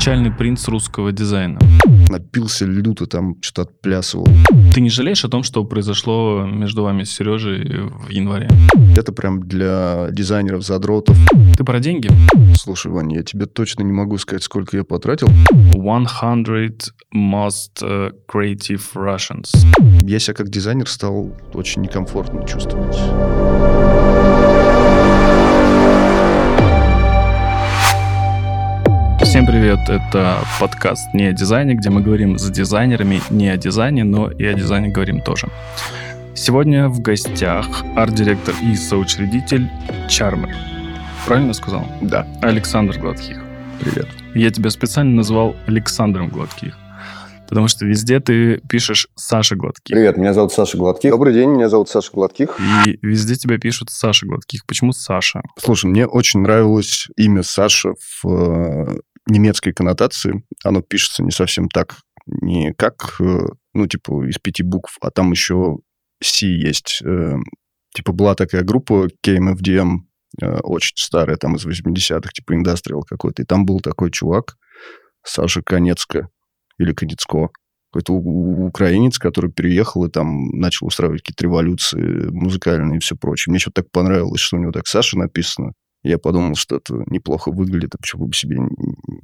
печальный принц русского дизайна. Напился люто, там что-то отплясывал. Ты не жалеешь о том, что произошло между вами с Сережей в январе? Это прям для дизайнеров, задротов. Ты про деньги? Слушай, Ваня, я тебе точно не могу сказать, сколько я потратил. 100 most uh, creative Russians. Я себя как дизайнер стал очень некомфортно чувствовать. Всем привет, это подкаст «Не о дизайне», где мы говорим с дизайнерами не о дизайне, но и о дизайне говорим тоже. Сегодня в гостях арт-директор и соучредитель Чармер. Правильно сказал? Да. Александр Гладких. Привет. Я тебя специально назвал Александром Гладких, потому что везде ты пишешь Саша Гладких. Привет, меня зовут Саша Гладких. Добрый день, меня зовут Саша Гладких. И везде тебя пишут Саша Гладких. Почему Саша? Слушай, мне очень нравилось имя Саша в э, немецкой коннотации. Оно пишется не совсем так, не как, э, ну, типа, из пяти букв, а там еще C есть. Э, Типа была такая группа KMFDM, э, очень старая, там из 80-х, типа индастриал какой-то. И там был такой чувак, Саша Конецко, или Конецко, какой-то украинец, который переехал и там начал устраивать какие-то революции музыкальные и все прочее. Мне что-то так понравилось, что у него так Саша написано. Я подумал, что это неплохо выглядит, а почему бы себе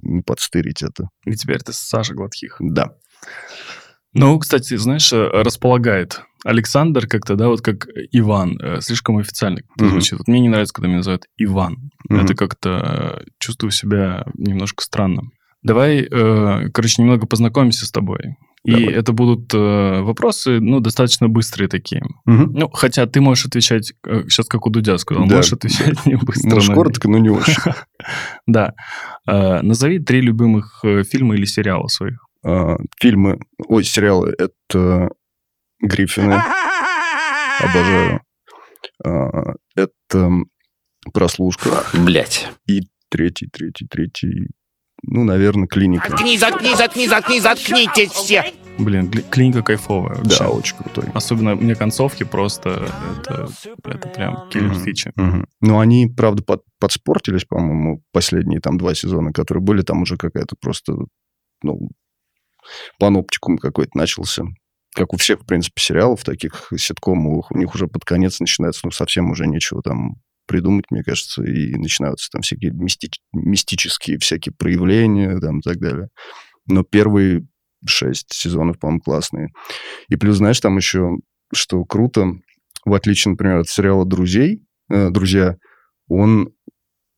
не- подстырить это. И теперь ты Саша Гладких. Да. Ну, кстати, знаешь, э, располагает. Александр как-то, да, вот как Иван, э, слишком официально звучит. Вот мне не нравится, когда меня называют Иван. Мгм. Это как-то э, чувствую себя немножко странно. Давай, короче, немного познакомимся с тобой. И Давай. это будут э, вопросы, ну, достаточно быстрые такие. Мгм. Ну, хотя ты можешь отвечать, сейчас как у Дудя сказал, Да. можешь отвечать не быстро. Может, но- коротко, но не очень. Да. Э, Назови три любимых э, фильма или сериала своих. А, Фильмы, ой, сериалы, это Гриффины, обожаю. А, Это прослушка. Блять. И третий, третий, третий, ну, наверное, клиника. Заткни, заткни, заткни, заткни, заткнитесь все! Блин, клиника кайфовая. вообще. Да, очень крутой. Особенно мне концовки просто это, это прям киллер Мгм. фича. Мгм. Но они, правда, под- подспортились, по-моему, последние там два сезона, которые были, там уже какая-то просто, ну, паноптикум какой-то начался. Как у всех, в принципе, сериалов таких ситкомовых, у них уже под конец начинается, ну, совсем уже нечего там придумать, мне кажется, и начинаются там всякие мисти- мистические всякие проявления там и так далее. Но первые шесть сезонов, по-моему, классные. И плюс, знаешь, там еще, что круто, в отличие, например, от сериала «Друзей», э, «Друзья», он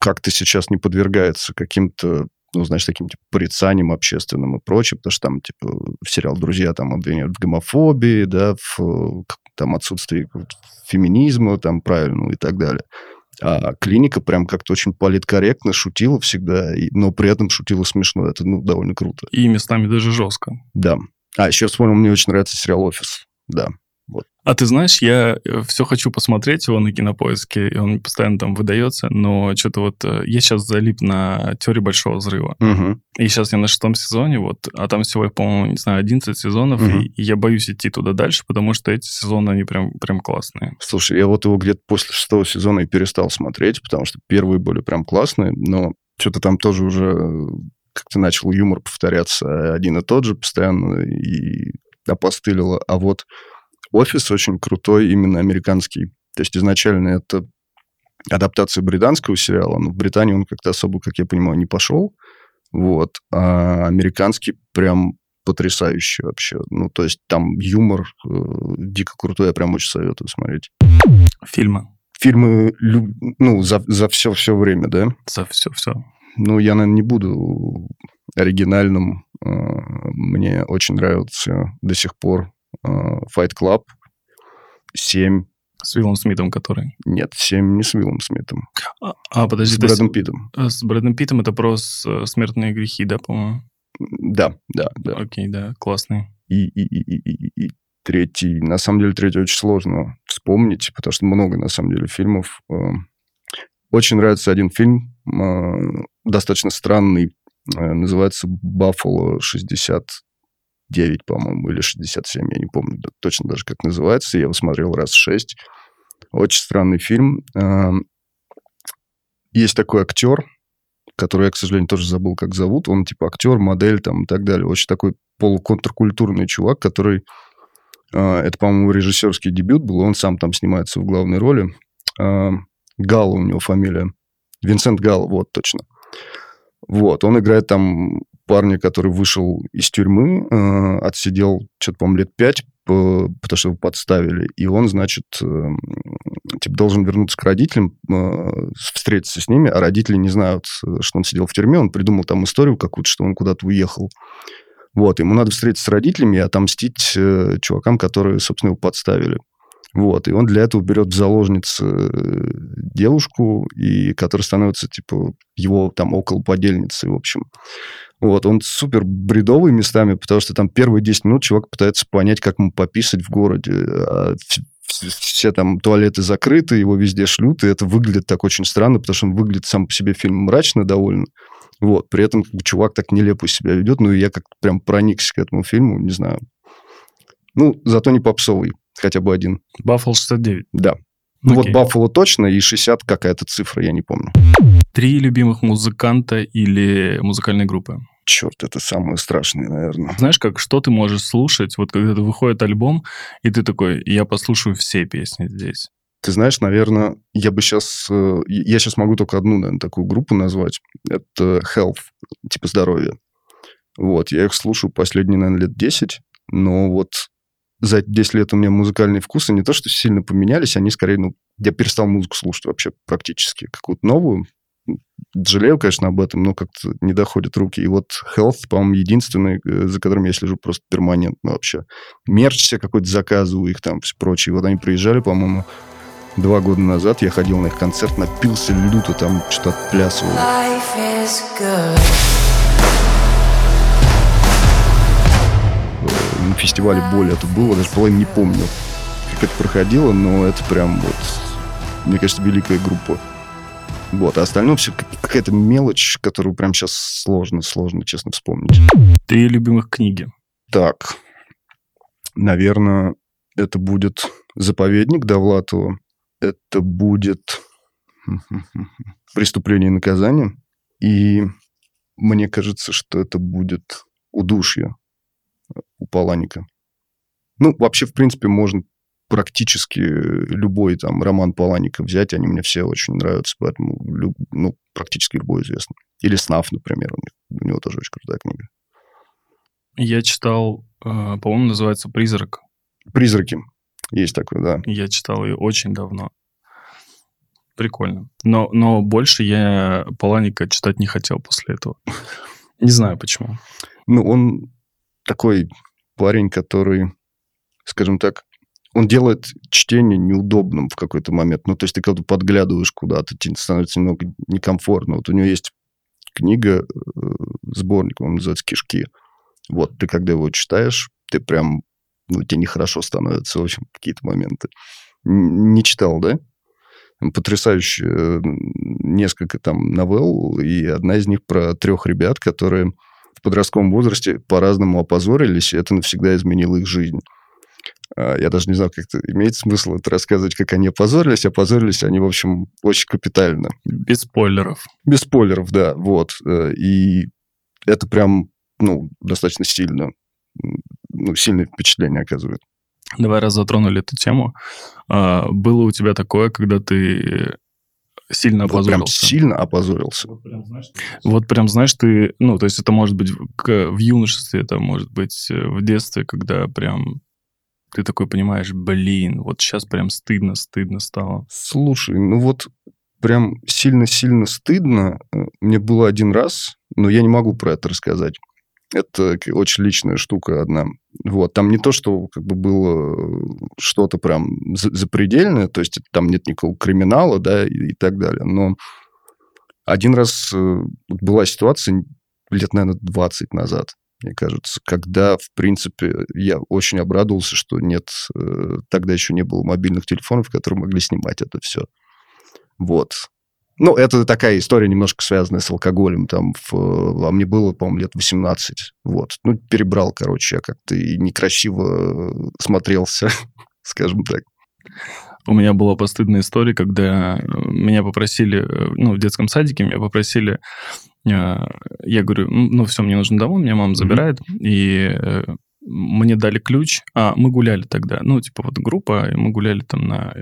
как-то сейчас не подвергается каким-то, ну, знаешь, таким типа порицаниям общественным и прочим, потому что там, типа, сериал «Друзья» там обвиняют в гомофобии, да, в э, там отсутствии феминизма там правильного и так далее. А клиника прям как-то очень политкорректно шутила всегда, но при этом шутила смешно. Это, ну, довольно круто. И местами даже жестко. Да. А, еще вспомнил, мне очень нравится сериал «Офис». Да. А ты знаешь, я все хочу посмотреть его на кинопоиске, и он постоянно там выдается, но что-то вот э, я сейчас залип на теории большого взрыва. Мгм. И сейчас я на шестом сезоне, вот, а там всего, по-моему, не знаю, 11 сезонов, Мгм. и, и я боюсь идти туда дальше, потому что эти сезоны, они прям, прям классные. Слушай, я вот его где-то после шестого сезона и перестал смотреть, потому что первые были прям классные, но что-то там тоже уже э, как-то начал юмор повторяться один и тот же постоянно, и опостылило. А вот «Офис» очень крутой, именно американский. То есть изначально это адаптация британского сериала, но в Британии он как-то особо, как я понимаю, не пошел. Вот. А американский прям потрясающий вообще. Ну, то есть там юмор э, дико крутой, я прям очень советую смотреть. Фильмы. Фильмы, ну, за, за все, все время, да? За все-все. Ну, я, наверное, не буду оригинальным. Э, Мне очень нравится до сих пор Fight Club. Семь. С Уиллом Смитом, который. Нет, семь не с Уиллом Смитом. А, а, подожди, С Брэдом Питтом. э, с Брэдом Питтом это про с- э, смертные грехи, да, по-моему? Да, да, да. Окей, да, классный. И, и, и, и, и, и третий. На самом деле, третий очень сложно вспомнить, потому что много, на самом деле, фильмов. Э, Очень нравится один фильм, э, достаточно странный, э, называется «Баффало 69», по-моему, или 67, я не помню точно даже, как называется. Я его смотрел раз шесть. Очень странный фильм. Э, Есть такой актер, который я, к сожалению, тоже забыл, как зовут. Он типа актер, модель там и так далее. Очень такой полуконтркультурный чувак, который... Э, это, по-моему, режиссерский дебют был, он сам там снимается в главной роли. Э, Гал у него фамилия. Винсент Гал, вот, точно. Вот, он играет там парня, который вышел из тюрьмы, э, отсидел, что-то, по-моему, лет пять, потому что его подставили. И он, значит, э, типа, должен вернуться к родителям, э, встретиться с ними, а родители не знают, что он сидел в тюрьме. Он придумал там историю какую-то, что он куда-то уехал. Вот, ему надо встретиться с родителями и отомстить э, чувакам, которые, собственно, его подставили. Вот, и он для этого берет в заложницы э, девушку, и которая становится, типа, его там около подельницы, в общем. Вот, он супер бредовый местами, потому что там первые 10 минут чувак пытается понять, как ему пописать в городе. А все там туалеты закрыты, его везде шлют, и это выглядит так очень странно, потому что он выглядит сам по себе фильм мрачно довольно. Вот, при этом чувак так нелепо себя ведет, ну, и я как прям проникся к этому фильму, не знаю. Ну, зато не попсовый хотя бы один. Баффало 69. Да. Ну вот Баффало точно, и 60 какая-то цифра, я не помню. Три любимых музыканта или музыкальной группы? Черт, это самое страшное, наверное. Знаешь, как что ты можешь слушать, вот когда выходит альбом, и ты такой, я послушаю все песни здесь. Ты знаешь, наверное, я бы сейчас... Э, я сейчас могу только одну, наверное, такую группу назвать. Это Health, типа здоровье. Вот, я их слушаю последние, наверное, лет 10, но вот за 10 лет у меня музыкальные вкусы не то, что сильно поменялись, они скорее, ну, я перестал музыку слушать вообще практически, какую-то новую. Жалею, конечно, об этом, но как-то не доходят руки. И вот Health, по-моему, единственный, э, за которым я слежу просто перманентно вообще. Мерч себе какой-то заказываю, их там все прочее. Вот они приезжали, по-моему, два года назад. Я ходил на их концерт, напился люто, там что-то отплясывал. на фестивале боли это было, даже половину не помню, как это проходило, но это прям вот, мне кажется, великая группа. Вот, а остальное все какая-то мелочь, которую прям сейчас сложно, сложно, честно, вспомнить. Три любимых книги. Так, наверное, это будет «Заповедник» Довлатова, это будет «Преступление и наказание», и мне кажется, что это будет «Удушье» у Паланика. Ну, вообще, в принципе, можно практически любой там роман Паланика взять, они мне все очень нравятся, поэтому ну, практически любой известный. Или «Снаф», например, у, них, у него тоже очень крутая книга. Я читал, э, по-моему, называется «Призрак». «Призраки». Есть такой, да. Я читал ее очень давно. Прикольно. Но, но больше я Паланика читать не хотел после этого. Не знаю почему. Ну, он такой парень, который, скажем так, он делает чтение неудобным в какой-то момент. Ну, то есть ты когда подглядываешь куда-то, тебе становится немного некомфортно. Вот у него есть книга, э, сборник, он называется «Кишки». Вот, ты когда его читаешь, ты прям, ну, тебе нехорошо становится, в общем, какие-то моменты. Не читал, да? Потрясающе э, несколько там новелл, и одна из них про трех ребят, которые в подростковом возрасте по-разному опозорились, и это навсегда изменило их жизнь. А, я даже не знаю, как это имеет смысл это рассказывать, как они опозорились. Опозорились они, в общем, очень капитально. Без спойлеров. Без спойлеров, да, вот. Э, и это прям, ну, достаточно сильно, ну, сильное впечатление оказывает. Давай раз затронули эту тему. А, было у тебя такое, когда ты сильно опозорился. Вот прям сильно опозорился. Вот прям, знаешь, вот прям, знаешь, ты... Ну, то есть это может быть в, в юношестве, это может быть э, в детстве, когда прям ты такой понимаешь, блин, вот сейчас прям стыдно, стыдно стало. Слушай, ну вот прям сильно-сильно стыдно. Э, мне было один раз, но я не могу про это рассказать. Это очень личная штука одна. Вот, там не то, что как бы было э, что-то прям запредельное, то есть там нет никакого криминала, да, и, и так далее. Но один раз э, была ситуация лет, наверное, 20 назад, мне кажется, когда, в принципе, я очень обрадовался, что нет, э, тогда еще не было мобильных телефонов, которые могли снимать это все. Вот. Ну, это такая история, немножко связанная с алкоголем. Там, в, а мне было, по-моему, лет 18. Вот. Ну, перебрал, короче, я как-то и некрасиво смотрелся, скажем так. У меня была постыдная история, когда меня попросили, э, ну, в детском садике меня попросили, э, я говорю, ну, все, мне нужно домой, меня мама забирает, mm-hmm. и э, мне дали ключ, а мы гуляли тогда, ну, типа вот группа, и мы гуляли там на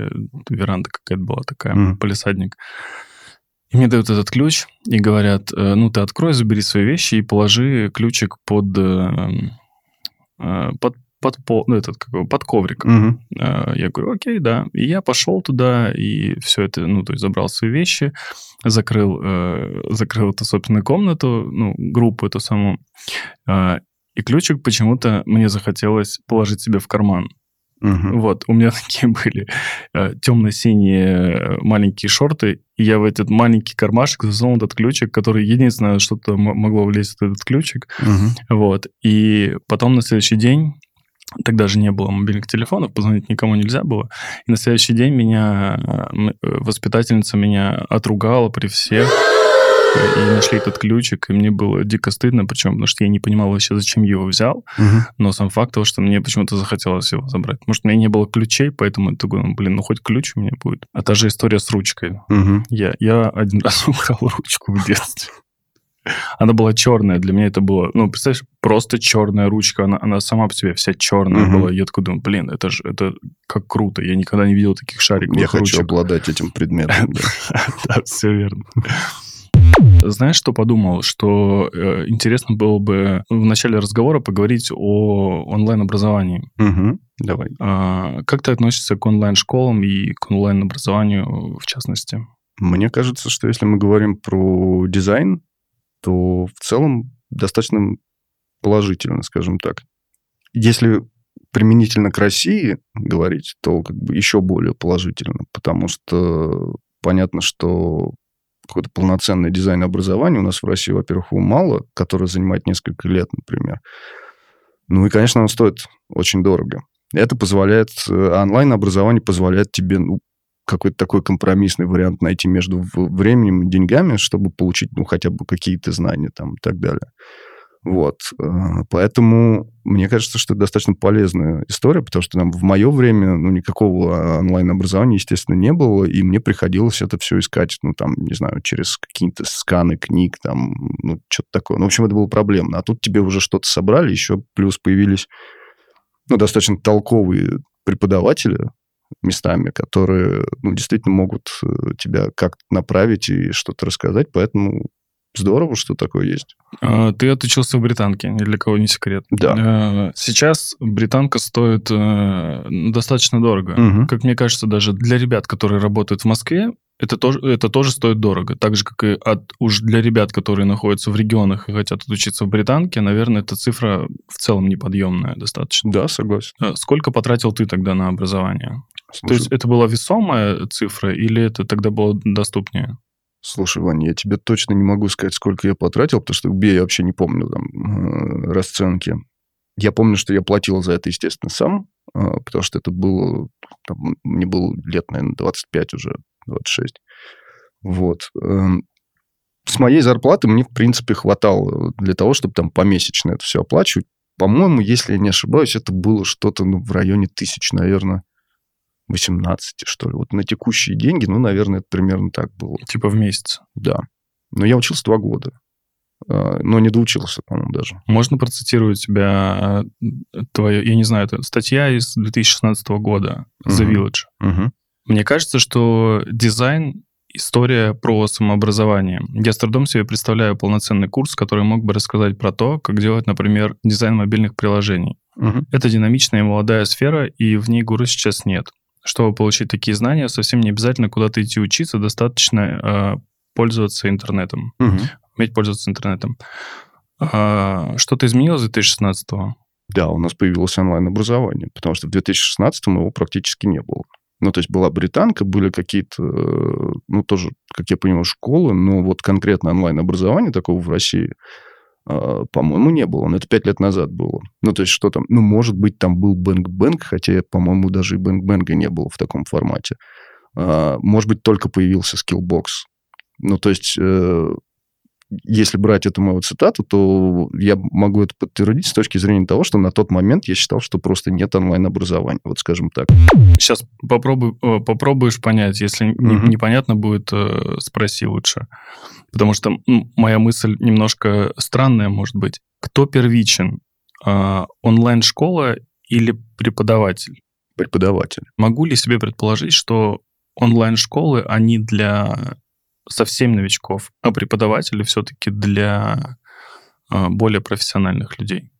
веранда какая-то была такая, mm-hmm. полисадник. И мне дают этот ключ и говорят, ну, ты открой, забери свои вещи и положи ключик под, под под, пол, ну, этот, как, под коврик. Угу. Я говорю, окей, да. И я пошел туда, и все это, ну, то есть забрал свои вещи, закрыл, э, закрыл эту собственную комнату, ну, группу эту саму. Э, и ключик почему-то мне захотелось положить себе в карман. Угу. Вот, у меня такие были э, темно-синие маленькие шорты, и я в этот маленький кармашек засунул этот ключик, который единственное, что-то могло влезть в этот ключик. Угу. Вот, и потом на следующий день Тогда же не было мобильных телефонов, позвонить никому нельзя было. И на следующий день меня э, воспитательница меня отругала при всех. И нашли этот ключик, и мне было дико стыдно, причем потому что я не понимал вообще, зачем его взял. Угу. Но сам факт того, что мне почему-то захотелось его забрать. Может, у меня не было ключей, поэтому я такой, ну, блин, ну хоть ключ у меня будет. А та же история с ручкой. Угу. Я, я один раз украл ручку в детстве. Она была черная. Для меня это было, ну, представляешь, просто черная ручка. Она, она сама по себе вся черная угу. была. Я такой думаю, блин, это же это как круто. Я никогда не видел таких шариков. Я хочу обладать этим предметом. Да, все верно. Знаешь, что подумал? Что э, интересно было бы в начале разговора поговорить о онлайн-образовании. Угу, давай. А, как ты относишься к онлайн-школам и к онлайн-образованию в частности? Мне кажется, что если мы говорим про дизайн, то в целом достаточно положительно, скажем так. Если применительно к России говорить, то как бы еще более положительно, потому что понятно, что какое-то полноценное дизайн образования у нас в России, во-первых, его мало, которое занимает несколько лет, например. Ну и, конечно, оно стоит очень дорого. Это позволяет, э, онлайн-образование позволяет тебе ну, какой-то такой компромиссный вариант найти между временем и деньгами, чтобы получить, ну, хотя бы какие-то знания там и так далее. Вот. Э, поэтому мне кажется, что это достаточно полезная история, потому что там в мое время ну, никакого онлайн-образования, естественно, не было, и мне приходилось это все искать, ну, там, не знаю, через какие-то сканы книг, там, ну, что-то такое. Ну, в общем, это было проблемно. А тут тебе уже что-то собрали, еще плюс появились, ну, достаточно толковые преподаватели, местами, которые ну, действительно могут э, тебя как-то направить и что-то рассказать. Поэтому здорово, что такое есть. А, ты отучился в британке, ни для кого не секрет. Да. Э, сейчас британка стоит э, достаточно дорого. Угу. Как мне кажется, даже для ребят, которые работают в Москве, это тоже, это тоже стоит дорого. Так же, как и от, уж для ребят, которые находятся в регионах и хотят отучиться в британке, наверное, эта цифра в целом неподъемная достаточно. Да, согласен. Сколько потратил ты тогда на образование? Слушай, То есть это была весомая цифра или это тогда было доступнее? Слушай, Ваня, я тебе точно не могу сказать, сколько я потратил, потому что я вообще не помню там э, расценки. Я помню, что я платил за это, естественно, сам, э, потому что это было... Там, мне было лет, наверное, 25 уже, 26. Вот. Эм, с моей зарплаты мне, в принципе, хватало для того, чтобы там помесячно это все оплачивать. По-моему, если я не ошибаюсь, это было что-то ну, в районе тысяч, наверное, 18, что ли. Вот на текущие деньги, ну, наверное, это примерно так было. Типа в месяц? Да. Но я учился два года. А, но не доучился, по-моему, даже. Можно процитировать тебя э, твою, я не знаю, это статья из 2016 года, The uh-huh. Village. Uh-huh. Мне кажется, что дизайн история про самообразование. Я с трудом себе представляю полноценный курс, который мог бы рассказать про то, как делать, например, дизайн мобильных приложений. Угу. Это динамичная и молодая сфера, и в ней гуру сейчас нет чтобы получить такие знания, совсем не обязательно куда-то идти учиться, достаточно э, пользоваться интернетом, угу. уметь пользоваться интернетом. А, что-то изменилось с 2016-го? Да, у нас появилось онлайн-образование, потому что в 2016-м его практически не было. Ну, то есть была британка, были какие-то, ну, тоже, как я понимаю, школы, но вот конкретно онлайн-образование такого в России по-моему, не было. Но это пять лет назад было. Ну, то есть, что там? Ну, может быть, там был Бэнк-Бэнк, хотя, по-моему, даже и Бэнк-Бэнка не было в таком формате. А, может быть, только появился Skillbox. Ну, то есть, э, если брать эту мою цитату, то я могу это подтвердить с точки зрения того, что на тот момент я считал, что просто нет онлайн-образования, вот скажем так. Сейчас попробуй, э, попробуешь понять. Если Мгм. непонятно будет, э, спроси лучше. Потому что моя мысль немножко странная, может быть. Кто первичен? А, Онлайн-школа или преподаватель? Преподаватель. Могу ли себе предположить, что онлайн-школы, они для совсем новичков, а преподаватели все-таки для а, более профессиональных людей,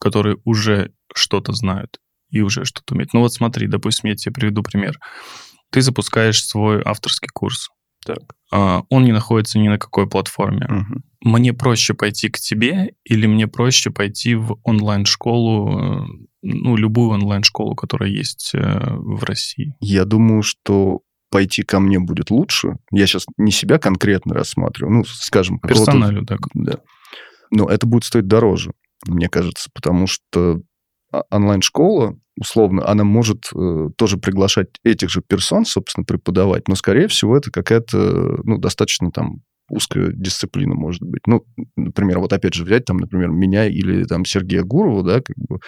которые уже что-то знают и уже что-то умеют. Ну вот смотри, допустим, я тебе приведу пример. Ты запускаешь свой авторский курс. Так. А, Он не находится ни на какой платформе. Мгм. Мне проще пойти к тебе или мне проще пойти в онлайн-школу, э, ну, любую онлайн-школу, которая есть э, в России? Я думаю, что пойти ко мне будет лучше. Я сейчас не себя конкретно рассматриваю, ну, скажем, Персоналю, так. Да. Но это будет стоить дороже, мне кажется, потому что онлайн-школа, условно, она может э, тоже приглашать этих же персон, собственно, преподавать, но, скорее всего, это какая-то, ну, достаточно там узкая дисциплина, может быть. Ну, например, вот опять же взять там, например, меня или там Сергея Гурова, да, как бы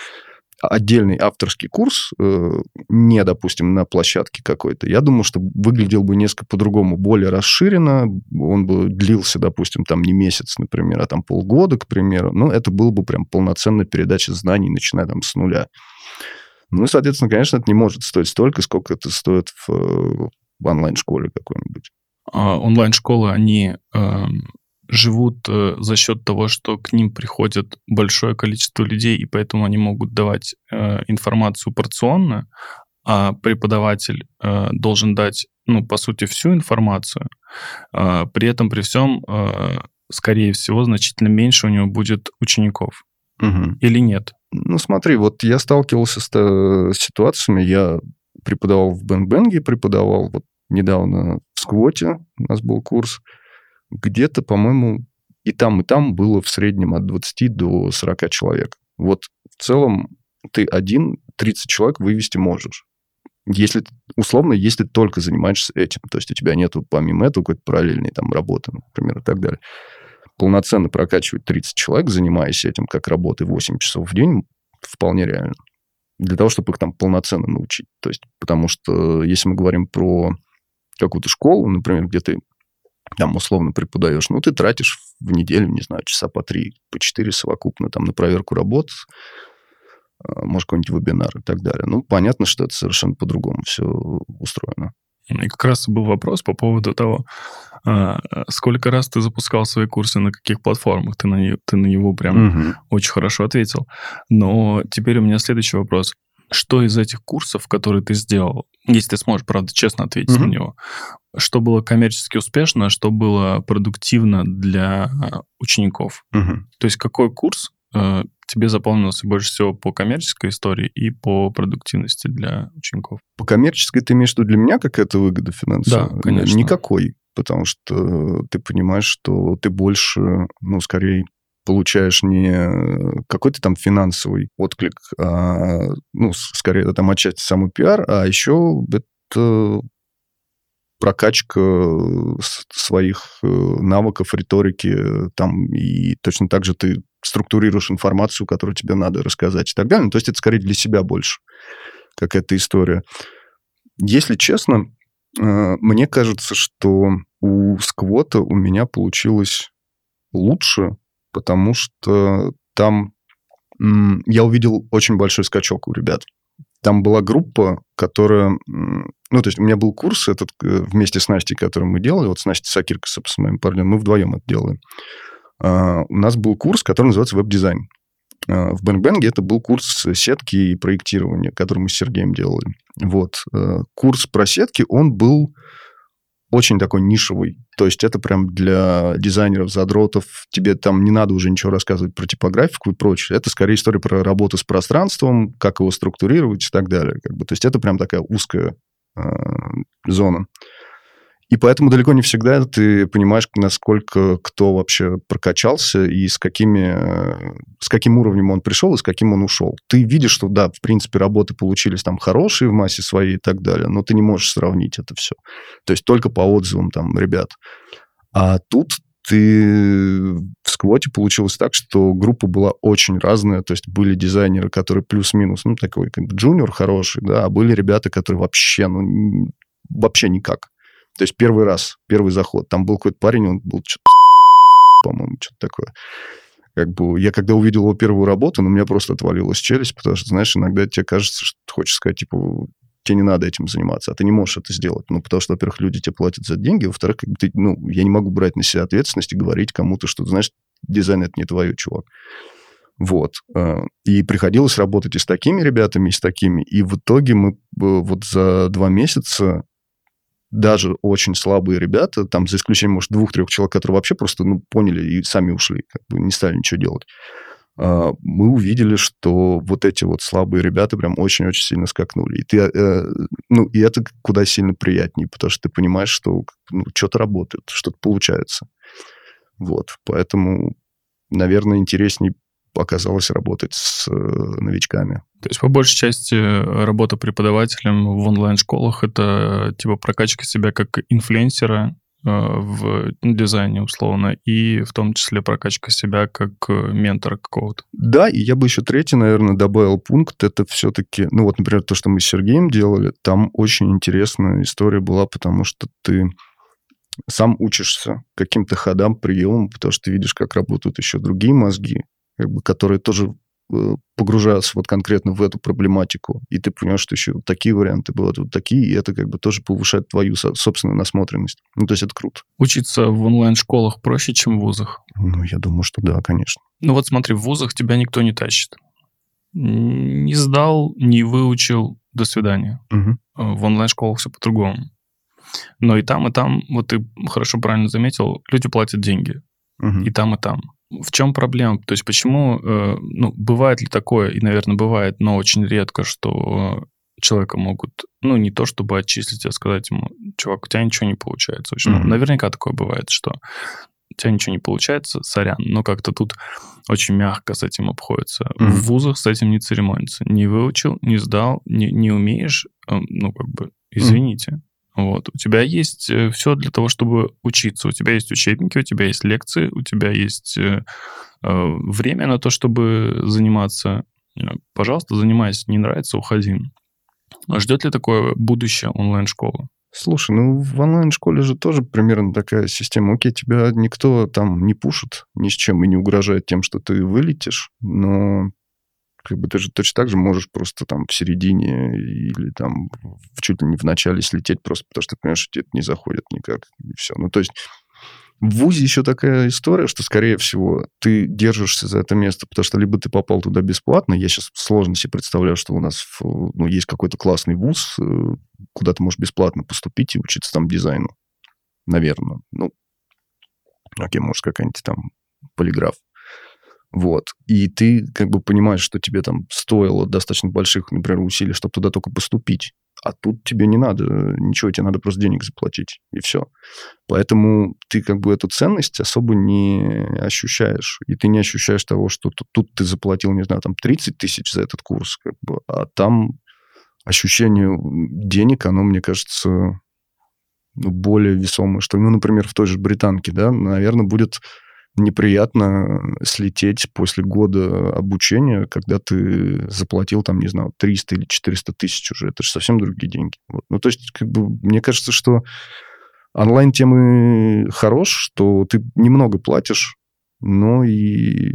отдельный авторский курс, э, не, допустим, на площадке какой-то, я думаю, что выглядел бы несколько по-другому, более расширенно, он бы длился, допустим, там не месяц, например, а там полгода, к примеру, ну, это было бы прям полноценная передача знаний, начиная там с нуля. Ну, и, соответственно, конечно, это не может стоить столько, сколько это стоит в, э, в онлайн-школе какой-нибудь. А, онлайн-школы, они эм, живут э, за счет того, что к ним приходит большое количество людей, и поэтому они могут давать э, информацию порционно, а преподаватель э, должен дать, ну, по сути, всю информацию. А, При этом, при всем, э, скорее всего, значительно меньше у него будет учеников. Мгм. Или нет? Ну, смотри, вот я сталкивался с, э, с ситуациями, я преподавал в Bang Bang е, преподавал вот недавно в Сквоте, у нас был курс, где-то, по-моему, и там, и там было в среднем от 20 до 40 человек. Вот в целом ты один 30 человек вывести можешь. Если, условно, если ты только занимаешься этим. То есть у тебя нету помимо этого какой-то параллельной там работы, например, и так далее. Полноценно прокачивать 30 человек, занимаясь этим как работой 8 часов в день, вполне реально. Для того, чтобы их там полноценно научить. То есть, потому что если мы говорим про какую-то школу, например, где ты там условно преподаешь, ну, ты тратишь в неделю, не знаю, часа по три, по четыре совокупно там на проверку работ, а, может, какой-нибудь вебинар и так далее. Ну, понятно, что это совершенно по-другому все устроено. И как раз был вопрос по поводу того, а, сколько раз ты запускал свои курсы, на каких платформах. Ты на, ты на него прям Мгм. очень хорошо ответил. Но теперь у меня следующий вопрос. Что из этих курсов, которые ты сделал, если ты сможешь, правда, честно ответить Мгм. на него, что было коммерчески успешно, а что было продуктивно для а, учеников? Мгм. То есть какой курс э, тебе запомнился больше всего по коммерческой истории и по продуктивности для учеников? По коммерческой ты имеешь в виду для меня какая-то выгода финансовая? Да, конечно. Никакой, потому что ты понимаешь, что ты больше, ну, скорее получаешь не какой-то там финансовый отклик, а, ну, скорее, это там отчасти самый пиар, а еще это прокачка с- своих э, навыков, риторики, э, там, и точно так же ты структурируешь информацию, которую тебе надо рассказать и так далее. Ну, то есть это скорее для себя больше какая-то история. Если честно, э, мне кажется, что у сквота у меня получилось лучше, потому что там я увидел очень большой скачок у ребят. Там была группа, которая... Ну, то есть у меня был курс этот э, вместе с Настей, который мы делали, вот с Настей Сакирко, с моим парнем, мы вдвоем это делаем. А, У нас был курс, который называется веб-дизайн. А, В Bang Bang е это был курс сетки и проектирования, который мы с Сергеем делали. Вот. Э, Курс про сетки, он был очень такой нишевый. То есть это прям для дизайнеров, задротов. Тебе там не надо уже ничего рассказывать про типографику и прочее. Это скорее история про работу с пространством, как его структурировать и так далее. Как бы. То есть это прям такая узкая э, зона. И поэтому далеко не всегда ты понимаешь, насколько кто вообще прокачался и с, какими, э, с каким уровнем он пришел и с каким он ушел. Ты видишь, что да, в принципе, работы получились там хорошие в массе своей и так далее, но ты не можешь сравнить это все. То есть только по отзывам там ребят. А тут ты в сквоте получилось так, что группа была очень разная, то есть были дизайнеры, которые плюс-минус, ну, такой как джуниор хороший, да, а были ребята, которые вообще, ну, вообще никак. То есть первый раз, первый заход, там был какой-то парень, он был что-то, по-моему, что-то такое. Как бы я когда увидел его первую работу, ну, у меня просто отвалилась челюсть, потому что, знаешь, иногда тебе кажется, что ты хочешь сказать, типа, тебе не надо этим заниматься, а ты не можешь это сделать. Ну, потому что, во-первых, люди тебе платят за деньги, во-вторых, как бы ты, ну, я не могу брать на себя ответственность и говорить кому-то, что, знаешь, дизайн это не твое, чувак. Вот. Э, и приходилось работать и с такими ребятами, и с такими. И в итоге мы э, вот за два месяца даже очень слабые ребята, там, за исключением, может, двух-трех человек, которые вообще просто, ну, поняли и сами ушли, как бы не стали ничего делать, а, мы увидели, что вот эти вот слабые ребята прям очень-очень сильно скакнули. И, ты, э, ну, и это куда сильно приятнее, потому что ты понимаешь, что ну, что-то работает, что-то получается. Вот, поэтому, наверное, интереснее оказалось работать с э, новичками. То есть, по большей части, работа преподавателем в онлайн-школах — это типа прокачка себя как инфлюенсера, Э, в дизайне, условно, и в том числе прокачка себя как э, ментора какого-то. Да, и я бы еще третий, наверное, добавил пункт. Это все-таки, ну вот, например, то, что мы с Сергеем делали, там очень интересная история была, потому что ты сам учишься каким-то ходам, приемам, потому что ты видишь, как работают еще другие мозги, как бы, которые тоже Э, погружаться вот конкретно в эту проблематику, и ты понимаешь, что еще вот такие варианты бывают, вот такие, и это как бы тоже повышает твою собственную насмотренность. Ну, то есть это круто. Учиться в онлайн-школах проще, чем в вузах? Ну, я думаю, что да, конечно. Ну, вот смотри, в вузах тебя никто не тащит. Не сдал, не выучил, до свидания. Угу. В онлайн-школах все по-другому. Но и там, и там, вот ты хорошо правильно заметил, люди платят деньги. Угу. И там, и там. В чем проблема? То есть почему, э, ну, бывает ли такое, и, наверное, бывает, но очень редко, что человека могут, ну, не то чтобы отчислить, а сказать ему, чувак, у тебя ничего не получается. Общем, mm-hmm. наверняка такое бывает, что у тебя ничего не получается, сорян, но как-то тут очень мягко с этим обходится. Mm-hmm. В вузах с этим не церемонится. Не выучил, не сдал, не, не умеешь, э, ну, как бы, извините. Mm-hmm. Вот. У тебя есть э, все для того, чтобы учиться. У тебя есть учебники, у тебя есть лекции, у тебя есть э, э время на то, чтобы заниматься. Э, пожалуйста, занимайся. Не нравится, уходи. А ждет ли такое будущее онлайн-школы? Слушай, ну в онлайн-школе же тоже примерно такая система. Окей, тебя никто там не пушит ни с чем и не угрожает тем, что ты вылетишь, но как бы ты же точно так же можешь просто там в середине или там чуть ли не в начале слететь просто потому, что ты понимаешь, что тебе это не заходит никак, и все. Ну, то есть в ВУЗе еще такая история, что, скорее всего, ты держишься за это место, потому что либо ты попал туда бесплатно, я сейчас сложно себе представляю, что у нас ну, есть какой-то классный ВУЗ, э, куда ты можешь бесплатно поступить и учиться там дизайну. Наверное. Ну, окей, может, какая-нибудь там полиграф. Вот. И ты как бы понимаешь, что тебе там стоило достаточно больших, например, усилий, чтобы туда только поступить. А тут тебе не надо ничего, тебе надо просто денег заплатить, и все. Поэтому ты как бы эту ценность особо не ощущаешь. И ты не ощущаешь того, что тут, тут ты заплатил, не знаю, там 30 тысяч за этот курс, как бы, а там ощущение денег, оно, мне кажется, ну, более весомое. Что, ну, например, в той же британке, да, наверное, будет неприятно слететь после года обучения, когда ты заплатил там, не знаю, 300 или 400 тысяч уже. Это же совсем другие деньги. Вот. Ну, то есть, как бы, мне кажется, что онлайн-темы хорош, что ты немного платишь, но и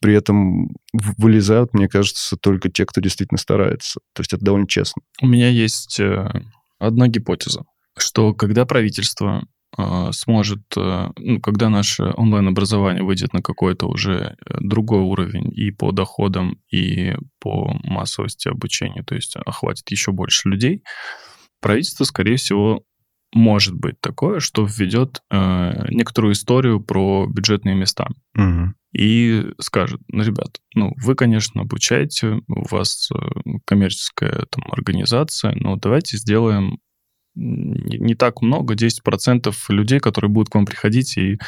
при этом вылезают, мне кажется, только те, кто действительно старается. То есть это довольно честно. У меня есть э, одна гипотеза, что когда правительство сможет, э, ну, когда наше онлайн-образование выйдет на какой-то уже э, другой уровень и по доходам, и по массовости обучения, то есть охватит еще больше людей, правительство, скорее всего, может быть такое, что введет э, некоторую историю про бюджетные места. Угу. И скажет, ну, ребят, ну, вы, конечно, обучаете, у вас э, коммерческая там организация, но давайте сделаем не так много, 10% людей, которые будут к вам приходить и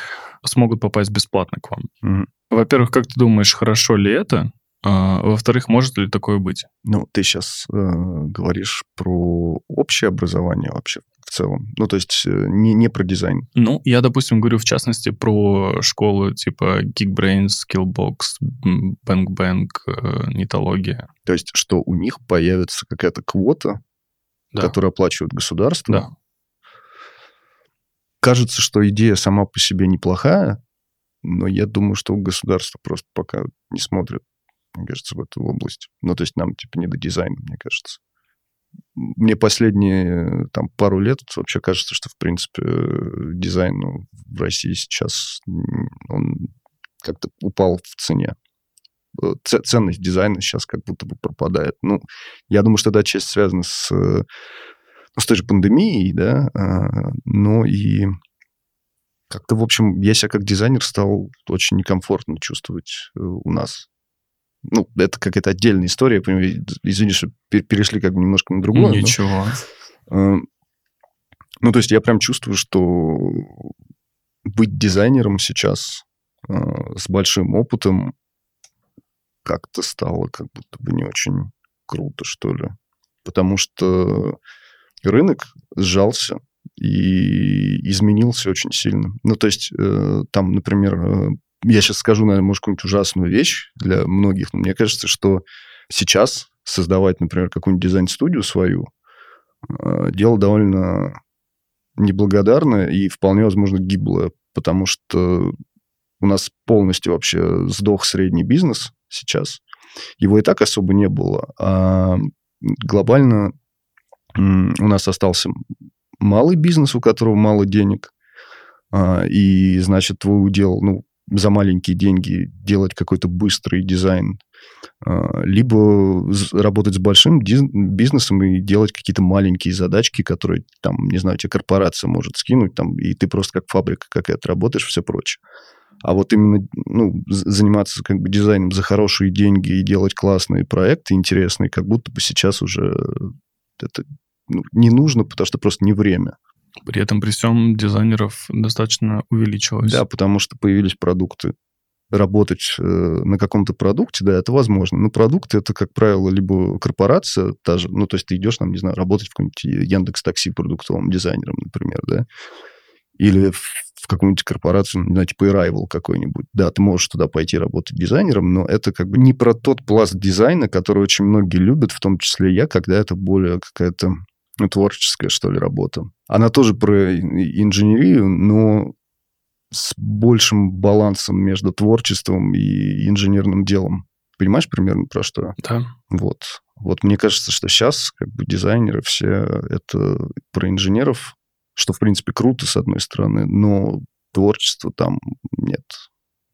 смогут попасть бесплатно к вам. Mm-hmm. Во-первых, как ты думаешь, хорошо ли это? А, во-вторых, может ли такое быть? Ну, ты сейчас э, говоришь про общее образование вообще в целом. Ну, то есть э, не, не про дизайн. Ну, я, допустим, говорю в частности про школы типа Geekbrains, Skillbox, Bang Bang, э, Нитология. То есть что у них появится какая-то квота, Да. которую оплачивает государство. Да. Кажется, что идея сама по себе неплохая, но я думаю, что государство просто пока не смотрит, мне кажется, в эту область. Ну, то есть нам, типа, не до дизайна, мне кажется. Мне последние там пару лет вообще кажется, что, в принципе, дизайн в России сейчас он как-то упал в цене. Э, Ценность дизайна сейчас как будто бы пропадает. Ну, я думаю, что это отчасти связано с, ну, с той же пандемией, да, а, но и как-то, в общем, я себя как дизайнер стал очень некомфортно чувствовать э, у нас. Ну, это какая-то отдельная история, я понимаю, извини, что пер- перешли как бы немножко на другое. но, Ничего. э, Ну, то есть я прям чувствую, что быть дизайнером сейчас с большим опытом как-то стало как будто бы не очень круто, что ли. Потому что рынок сжался и изменился очень сильно. Ну, то есть э, там, например, э, я сейчас скажу, наверное, может, какую-нибудь ужасную вещь для многих, но мне кажется, что сейчас создавать, например, какую-нибудь дизайн-студию свою, э, дело довольно неблагодарное и вполне, возможно, гиблое, потому что у нас полностью вообще сдох средний бизнес сейчас. Его и так особо не было. А глобально у нас остался малый бизнес, у которого мало денег. А, И, значит, твой удел, ну, за маленькие деньги делать какой-то быстрый дизайн, а, либо работать с большим бизнесом и делать какие-то маленькие задачки, которые, там, не знаю, тебе корпорация может скинуть, там, и ты просто как фабрика какая-то работаешь, все прочее. А вот именно ну, заниматься как бы дизайном за хорошие деньги и делать классные проекты интересные, как будто бы сейчас уже это ну, не нужно, потому что просто не время. При этом при всем дизайнеров достаточно увеличилось. Да, потому что появились продукты. Работать э, на каком-то продукте, да, это возможно. Но продукты это, как правило, либо корпорация та же, ну, то есть ты идешь, там, не знаю, работать в каком-нибудь Яндекс Такси продуктовым дизайнером, например, да, или в, какую-нибудь корпорацию, не знаю, типа Arrival какой-нибудь. Да, ты можешь туда пойти работать дизайнером, но это как бы не про тот пласт дизайна, который очень многие любят, в том числе я, когда это более какая-то ну, творческая, что ли, работа. Она тоже про инженерию, но с большим балансом между творчеством и инженерным делом. Понимаешь примерно про что? Да. Вот. Вот мне кажется, что сейчас как бы дизайнеры все это про инженеров, что, в принципе, круто, с одной стороны, но творчества там нет,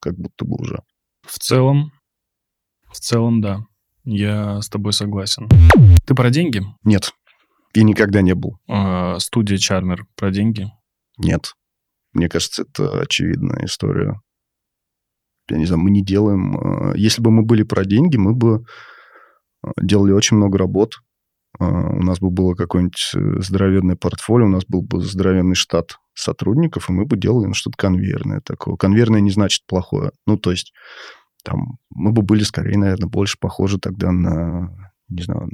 как будто бы уже. В целом, в целом, да. Я с тобой согласен. Ты про деньги? Нет. И никогда не был. Э, Студия Чармер про деньги? Нет. Мне кажется, это очевидная история. Я не знаю, мы не делаем... э, Если бы мы были про деньги, мы бы э, делали очень много работ. Э, У нас бы было какое-нибудь э, здоровенное портфолио, у нас был бы здоровенный штат сотрудников, и мы бы делали ну, что-то конвейерное такое. Конвейерное не значит плохое. Ну, то есть там мы бы были скорее, наверное, больше похожи тогда на, не знаю,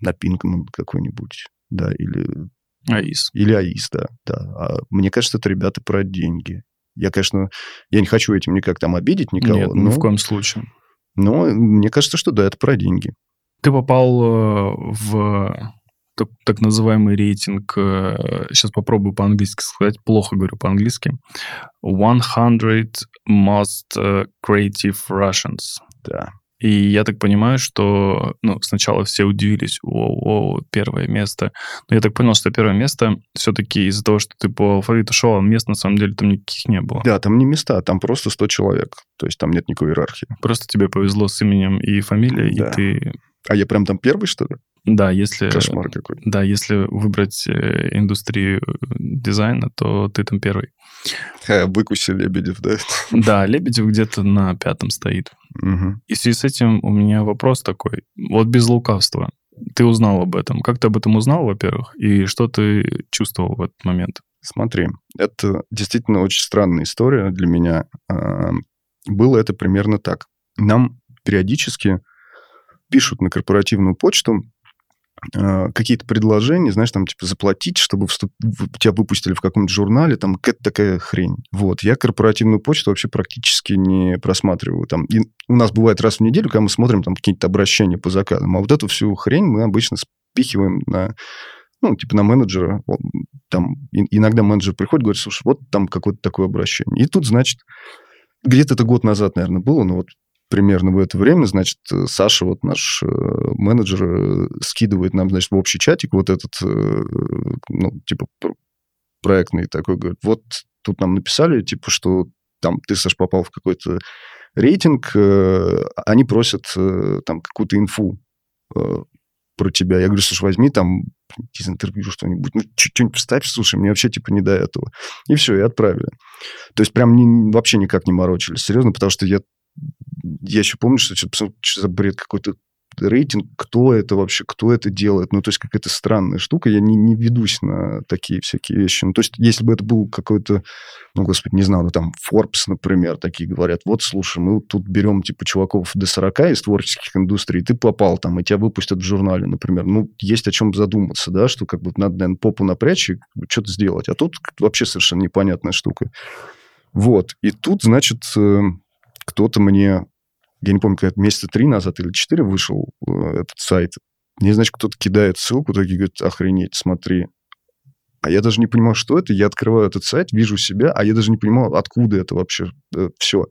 на Пинкман какой-нибудь, да, или АИС. или АИС, да. да. А мне кажется, это ребята про деньги. Я, конечно, я не хочу этим никак там обидеть никого, Нет, но, ни в коем случае. но мне кажется, что да, это про деньги. Ты попал э, в так, так называемый рейтинг, сейчас попробую по-английски сказать, плохо говорю по-английски, 100 most э, creative Russians. Да. И я так понимаю, что ну, сначала все удивились, о, первое место. Но я так понял, что первое место все-таки из-за того, что ты по алфавиту шел, а мест на самом деле там никаких не было. Да, там не места, там просто 100 человек. То есть там нет никакой иерархии. Просто тебе повезло с именем и фамилией, Да. и ты... А я прям там первый, что ли? Да, если... Кошмар какой. Да, если выбрать э, индустрию э, дизайна, то ты там первый. Ха, выкуси Лебедев, да? Да, Лебедев где-то на пятом стоит. Мгм. И в связи с этим у меня вопрос такой. Вот без лукавства. Ты узнал об этом. Как ты об этом узнал, во-первых? И что ты чувствовал в этот момент? Смотри, это действительно очень странная история для меня. Было это примерно так. Нам периодически пишут на корпоративную почту э, какие-то предложения, знаешь, там, типа, заплатить, чтобы вступ... тебя выпустили в каком-то журнале, там, какая-то такая хрень. Вот. Я корпоративную почту вообще практически не просматриваю. Там, и у нас бывает раз в неделю, когда мы смотрим там какие-то обращения по заказам, а вот эту всю хрень мы обычно спихиваем на ну, типа на менеджера, там иногда менеджер приходит, говорит, слушай, вот там какое-то такое обращение. И тут, значит, где-то это год назад, наверное, было, но вот примерно в это время, значит, Саша, вот наш э, менеджер, э, скидывает нам, значит, в общий чатик вот этот, э, ну, типа, проектный такой, говорит, вот тут нам написали, типа, что там ты, Саш, попал в какой-то рейтинг, они просят там какую-то инфу про тебя. Я говорю, слушай, возьми там из интервью что-нибудь, ну, что-нибудь вставь, слушай, мне вообще, типа, не до этого. И все, и отправили. То есть прям не, вообще никак не морочились, серьезно, потому что я, я еще помню, что что, что за бред какой-то рейтинг, кто это вообще, кто это делает. Ну, то есть какая-то странная штука. Я не, не ведусь на такие всякие вещи. Ну, то есть если бы это был какой-то, ну, господи, не знаю, ну, там, Forbes, например, такие говорят, вот, слушай, мы тут берем, типа, чуваков до 40 из творческих индустрий, ты попал там, и тебя выпустят в журнале, например. Ну, есть о чем задуматься, да, что как бы надо, наверное, попу напрячь и что-то сделать. А тут вообще совершенно непонятная штука. Вот. И тут, значит, э, кто-то мне я не помню, когда месяца три назад или четыре вышел э, этот сайт. Мне, значит, кто-то кидает ссылку, такие говорит, охренеть, смотри. А я даже не понимаю, что это. Я открываю этот сайт, вижу себя, а я даже не понимаю, откуда это вообще э, все.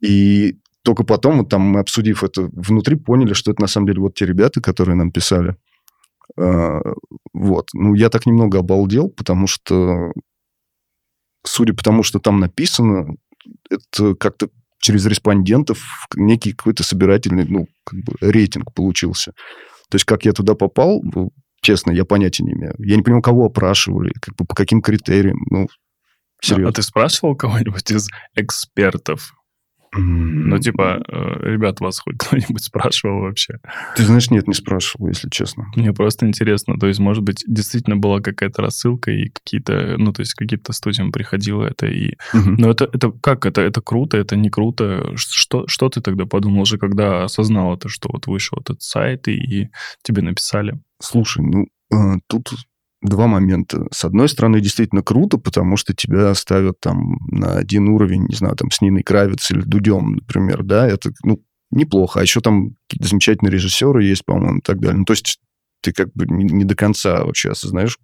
И только потом, вот там мы, обсудив это внутри, поняли, что это на самом деле вот те ребята, которые нам писали. А, вот. Ну, я так немного обалдел, потому что, судя по тому, что там написано, это как-то через респондентов некий какой-то собирательный, ну, как бы рейтинг получился. То есть как я туда попал, ну, честно, я понятия не имею. Я не понимаю, кого опрашивали, как бы по каким критериям. Ну, серьезно. А, а ты спрашивал кого-нибудь из экспертов, ну, типа, э, ребят, вас хоть кто-нибудь спрашивал вообще? Ты знаешь, нет, не спрашивал, если честно. Мне просто интересно. То есть, может быть, действительно была какая-то рассылка, и какие-то, ну, то есть, каким-то студиям приходило это, и... Угу. Но это, это как? Это, это круто, это не круто? Что, что ты тогда подумал уже, когда осознал это, что вот вышел этот сайт, и, и тебе написали? Слушай, ну, э, тут два момента. С одной стороны, действительно круто, потому что тебя ставят там на один уровень, не знаю, там с Ниной Кравец или Дудем, например, да, это, ну, неплохо. А еще там какие-то замечательные режиссеры есть, по-моему, и так далее. Ну, то есть ты как бы не, не до конца вообще осознаешь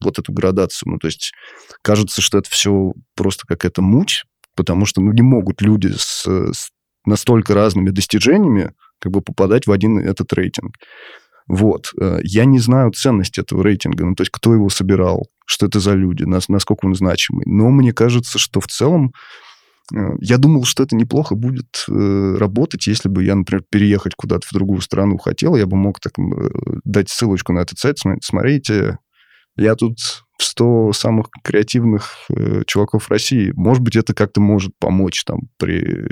вот эту градацию. Ну, то есть кажется, что это все просто какая-то муть, потому что, ну, не могут люди с, с настолько разными достижениями как бы попадать в один этот рейтинг. Вот. Э, я не знаю ценность этого рейтинга, ну, то есть кто его собирал, что это за люди, насколько он значимый. Но мне кажется, что в целом э, я думал, что это неплохо будет э, работать, если бы я, например, переехать куда-то в другую страну хотел, я бы мог так дать ссылочку на этот сайт, смотрите, я тут в 100 самых креативных чуваков России. Может быть, это как-то может помочь там при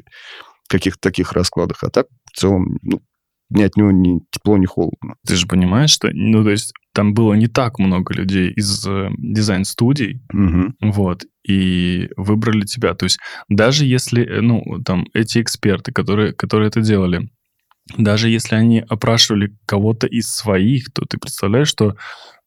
каких-то таких раскладах. А так, в целом, ну, ни от него ни тепло, ни холодно. Ты же понимаешь, что, ну, то есть там было не так много людей из э, дизайн-студий, угу. вот, и выбрали тебя. То есть даже если, э, ну, там, эти эксперты, которые, которые это делали, даже если они опрашивали кого-то из своих, то ты представляешь, что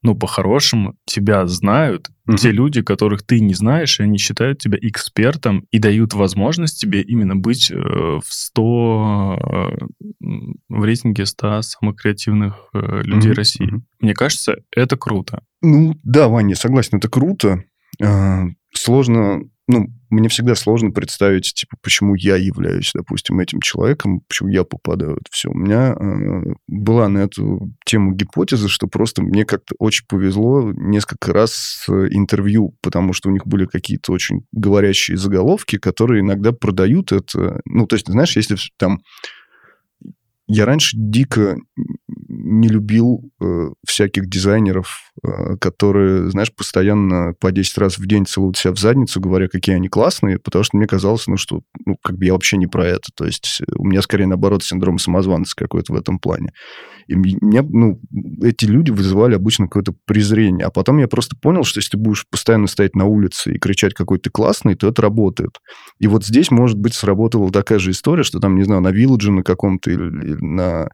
ну, по-хорошему, тебя знают угу. те люди, которых ты не знаешь, и они считают тебя экспертом и дают возможность тебе именно быть э, в 100, э, в рейтинге 100 самых креативных э, людей угу. России. Угу. Мне кажется, это круто. Ну, да, Ваня, согласен, это круто. А, сложно ну, мне всегда сложно представить, типа, почему я являюсь, допустим, этим человеком, почему я попадаю в это все. У меня э, была на эту тему гипотеза, что просто мне как-то очень повезло несколько раз с интервью, потому что у них были какие-то очень говорящие заголовки, которые иногда продают это. Ну, то есть, знаешь, если там я раньше дико не любил э, всяких дизайнеров, э, которые, знаешь, постоянно по 10 раз в день целуют себя в задницу, говоря, какие они классные, потому что мне казалось, ну, что, ну, как бы я вообще не про это. То есть у меня скорее, наоборот, синдром самозванца какой-то в этом плане. И меня, ну, эти люди вызывали обычно какое-то презрение. А потом я просто понял, что если ты будешь постоянно стоять на улице и кричать, какой ты классный, то это работает. И вот здесь, может быть, сработала такая же история, что там, не знаю, на Вилладже на каком-то или на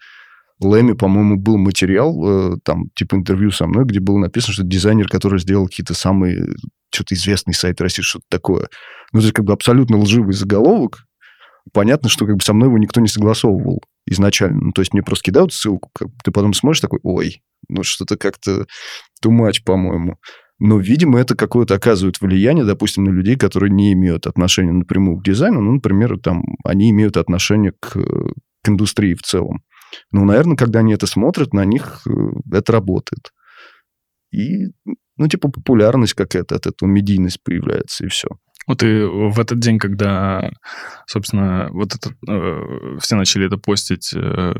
Лэми, по-моему, был материал, э, там, типа интервью со мной, где было написано, что дизайнер, который сделал какие-то самые, что-то известный сайт России, что-то такое. Ну, это как бы абсолютно лживый заголовок. Понятно, что как бы со мной его никто не согласовывал изначально. Ну, то есть мне просто кидают ссылку, как ты потом смотришь такой, ой, ну что-то как-то much, по-моему. Но, видимо, это какое-то оказывает влияние, допустим, на людей, которые не имеют отношения напрямую к дизайну. Ну, например, там, они имеют отношение к, к индустрии в целом. Ну, наверное, когда они это смотрят, на них э, это работает. И, ну, типа, популярность какая-то от этого, медийность появляется, и все. Вот и в этот день, когда, собственно, вот это, э, все начали это постить, э,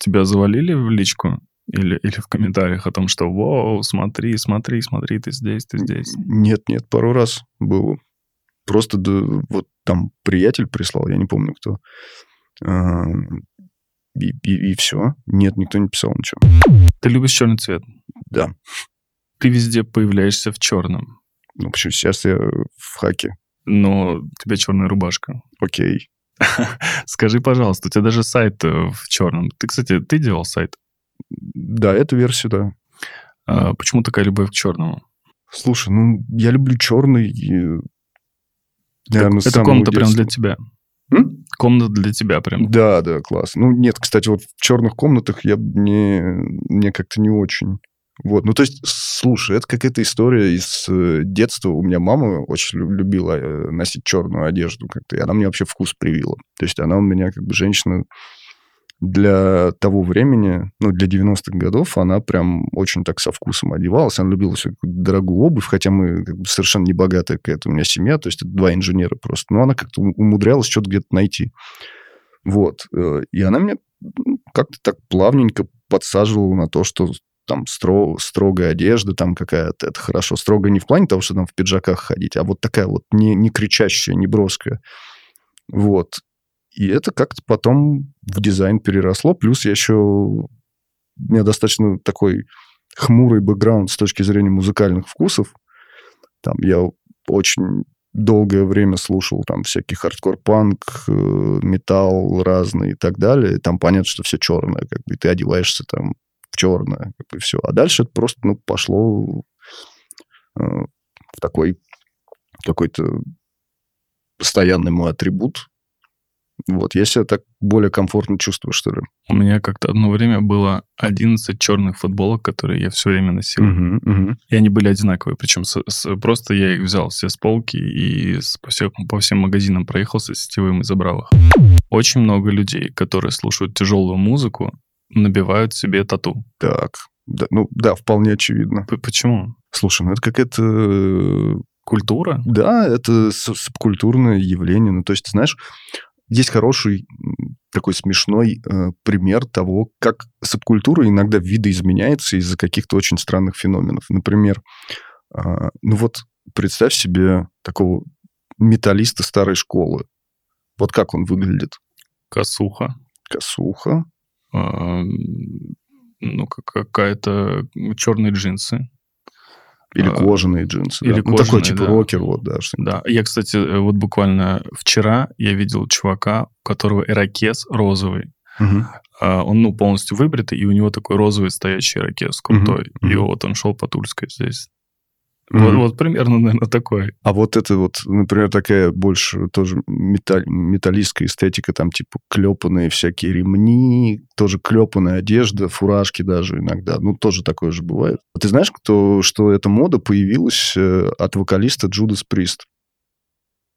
тебя завалили в личку? Или, или в комментариях о том, что «Вау, смотри, смотри, смотри, ты здесь, ты здесь». Нет, нет, пару раз было. Просто да, вот там приятель прислал, я не помню кто. И, и, и все. Нет, никто не писал ничего. Ты любишь черный цвет? Да. Ты везде появляешься в черном. Ну, почему сейчас я в хаке? Но у тебя черная рубашка. Окей. Скажи, пожалуйста, у тебя даже сайт э, в черном. Ты, кстати, ты делал сайт? Да, эту версию, да. А почему такая любовь к черному? Слушай, ну, я люблю черный. И, наверное, это комната прям для тебя. Комната для тебя прям. Да, да, класс. Ну, нет, кстати, вот в черных комнатах я не, мне как-то не очень. Вот, ну то есть, слушай, это какая-то история из э, детства. У меня мама очень любила э, носить черную одежду как-то, и она мне вообще вкус привила. То есть она у меня как бы женщина для того времени, ну, для 90-х годов, она прям очень так со вкусом одевалась. Она любила всю дорогую обувь, хотя мы как бы совершенно не богатая какая-то у меня семья, то есть это два инженера просто. Но она как-то умудрялась что-то где-то найти. Вот. Э, и она мне ну, как-то так плавненько подсаживала на то, что там стро, строгая одежда там какая-то, это хорошо. Строгая не в плане того, что там в пиджаках ходить, а вот такая вот не, не кричащая, не броская. Вот. И это как-то потом в дизайн переросло. Плюс я еще... У меня достаточно такой хмурый бэкграунд с точки зрения музыкальных вкусов. Там я очень долгое время слушал там всякий хардкор-панк, э, металл разный и так далее. Там понятно, что все черное, как бы, и ты одеваешься там в черное, как бы все. А дальше это просто, ну, пошло э, в такой какой-то постоянный мой атрибут, вот, я себя так более комфортно чувствую, что ли. У меня как-то одно время было 11 черных футболок, которые я все время носил. Угу, угу. И они были одинаковые. Причем с, с, просто я их взял все с полки и с, по, всем, по всем магазинам проехался сетевым и забрал их. Очень много людей, которые слушают тяжелую музыку, набивают себе тату. Так, да, ну да, вполне очевидно. П Почему? Слушай, ну это какая-то... Культура? Да, это субкультурное явление. Ну, то есть, знаешь, есть хороший такой смешной э, пример того, как субкультура иногда видоизменяется из-за каких-то очень странных феноменов. Например, э, ну вот представь себе такого металлиста старой школы. Вот как он выглядит? Косуха. Косуха. А, ну, какая-то черные джинсы. Или а, кожаные джинсы. Или да. кожаные, ну, такой типа да. рокер, вот, да. Да, я, кстати, э, вот буквально вчера я видел чувака, у которого ирокез розовый. Угу. Он, ну, полностью выбритый, и у него такой розовый стоящий ирокез крутой. Угу. И вот он шел по Тульской здесь. Вот, вот примерно, наверное, такой. А вот это вот, например, такая больше тоже металл, металлистская эстетика, там типа клепанные всякие ремни, тоже клепанная одежда, фуражки даже иногда. Ну, тоже такое же бывает. А ты знаешь, кто, что эта мода появилась э, от вокалиста Джудас Прист?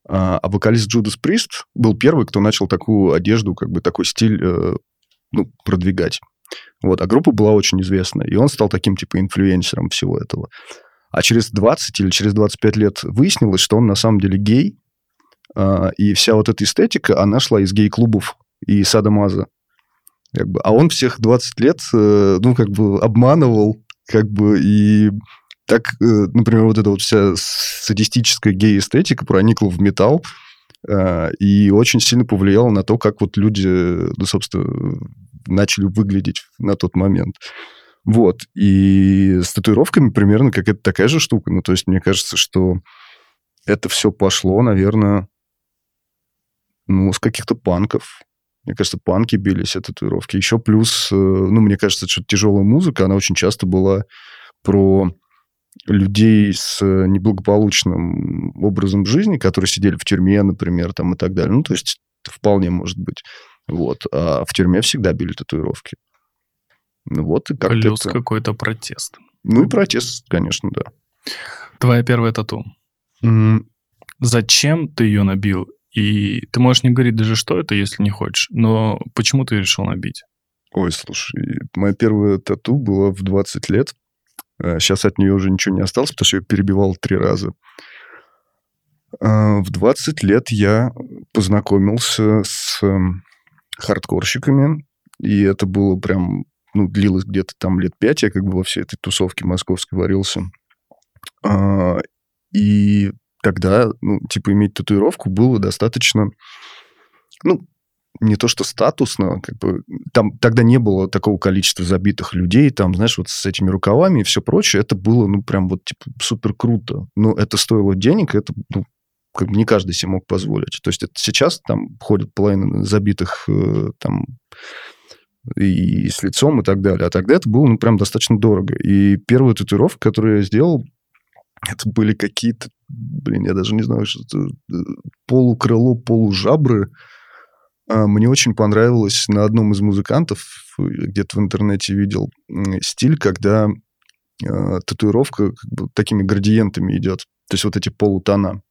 А, а вокалист Джудас Прист был первый, кто начал такую одежду, как бы такой стиль э, ну, продвигать. Вот, а группа была очень известная, и он стал таким, типа, инфлюенсером всего этого. А через 20 или через 25 лет выяснилось, что он на самом деле гей, а, и вся вот эта эстетика, она шла из гей-клубов и садомаза. Как бы. А он всех 20 лет, э, ну, как бы обманывал, как бы, и так, э, например, вот эта вот вся садистическая гей-эстетика проникла в металл, а, и очень сильно повлияла на то, как вот люди, ну, собственно, начали выглядеть на тот момент. Вот. И с татуировками примерно какая-то такая же штука. Ну, то есть мне кажется, что это все пошло, наверное, ну, с каких-то панков. Мне кажется, панки били все татуировки. Еще плюс, э, ну, мне кажется, что тяжелая музыка, она очень часто была про людей с неблагополучным образом жизни, которые сидели в тюрьме, например, там и так далее. Ну, то есть вполне может быть. Вот. А в тюрьме всегда били татуировки. Ну вот и как Плюс это... какой-то протест. Ну и протест, конечно, да. Твоя первая тату. М, Зачем ты ее набил? И ты можешь не говорить даже, что это, если не хочешь. Но почему ты решил набить? Ой, слушай, моя первая тату была в 20 лет. Сейчас от нее уже ничего не осталось, потому что я перебивал три раза. А, В 20 лет я познакомился с эм, хардкорщиками, и это было прям, ну, длилось где-то там лет пять, я как бы во всей этой тусовке московской варился. А, И тогда, ну, типа, иметь татуировку было достаточно, ну, не то что статусно, как бы, там тогда не было такого количества забитых людей, там, знаешь, вот с этими рукавами и все прочее, это было, ну, прям вот, типа, супер круто. Но это стоило денег, это, ну, как бы не каждый себе мог позволить. То есть это сейчас там ходят половина забитых э, там и с лицом и так далее. А тогда это было, ну, прям достаточно дорого. И первая татуировка, которую я сделал, это были какие-то, блин, я даже не знаю, что это, э, полукрыло, полужабры. А, Мне очень понравилось на одном из музыкантов, э, где-то в интернете видел, стиль, когда э, татуировка как бы такими градиентами идет. То есть вот эти полутона.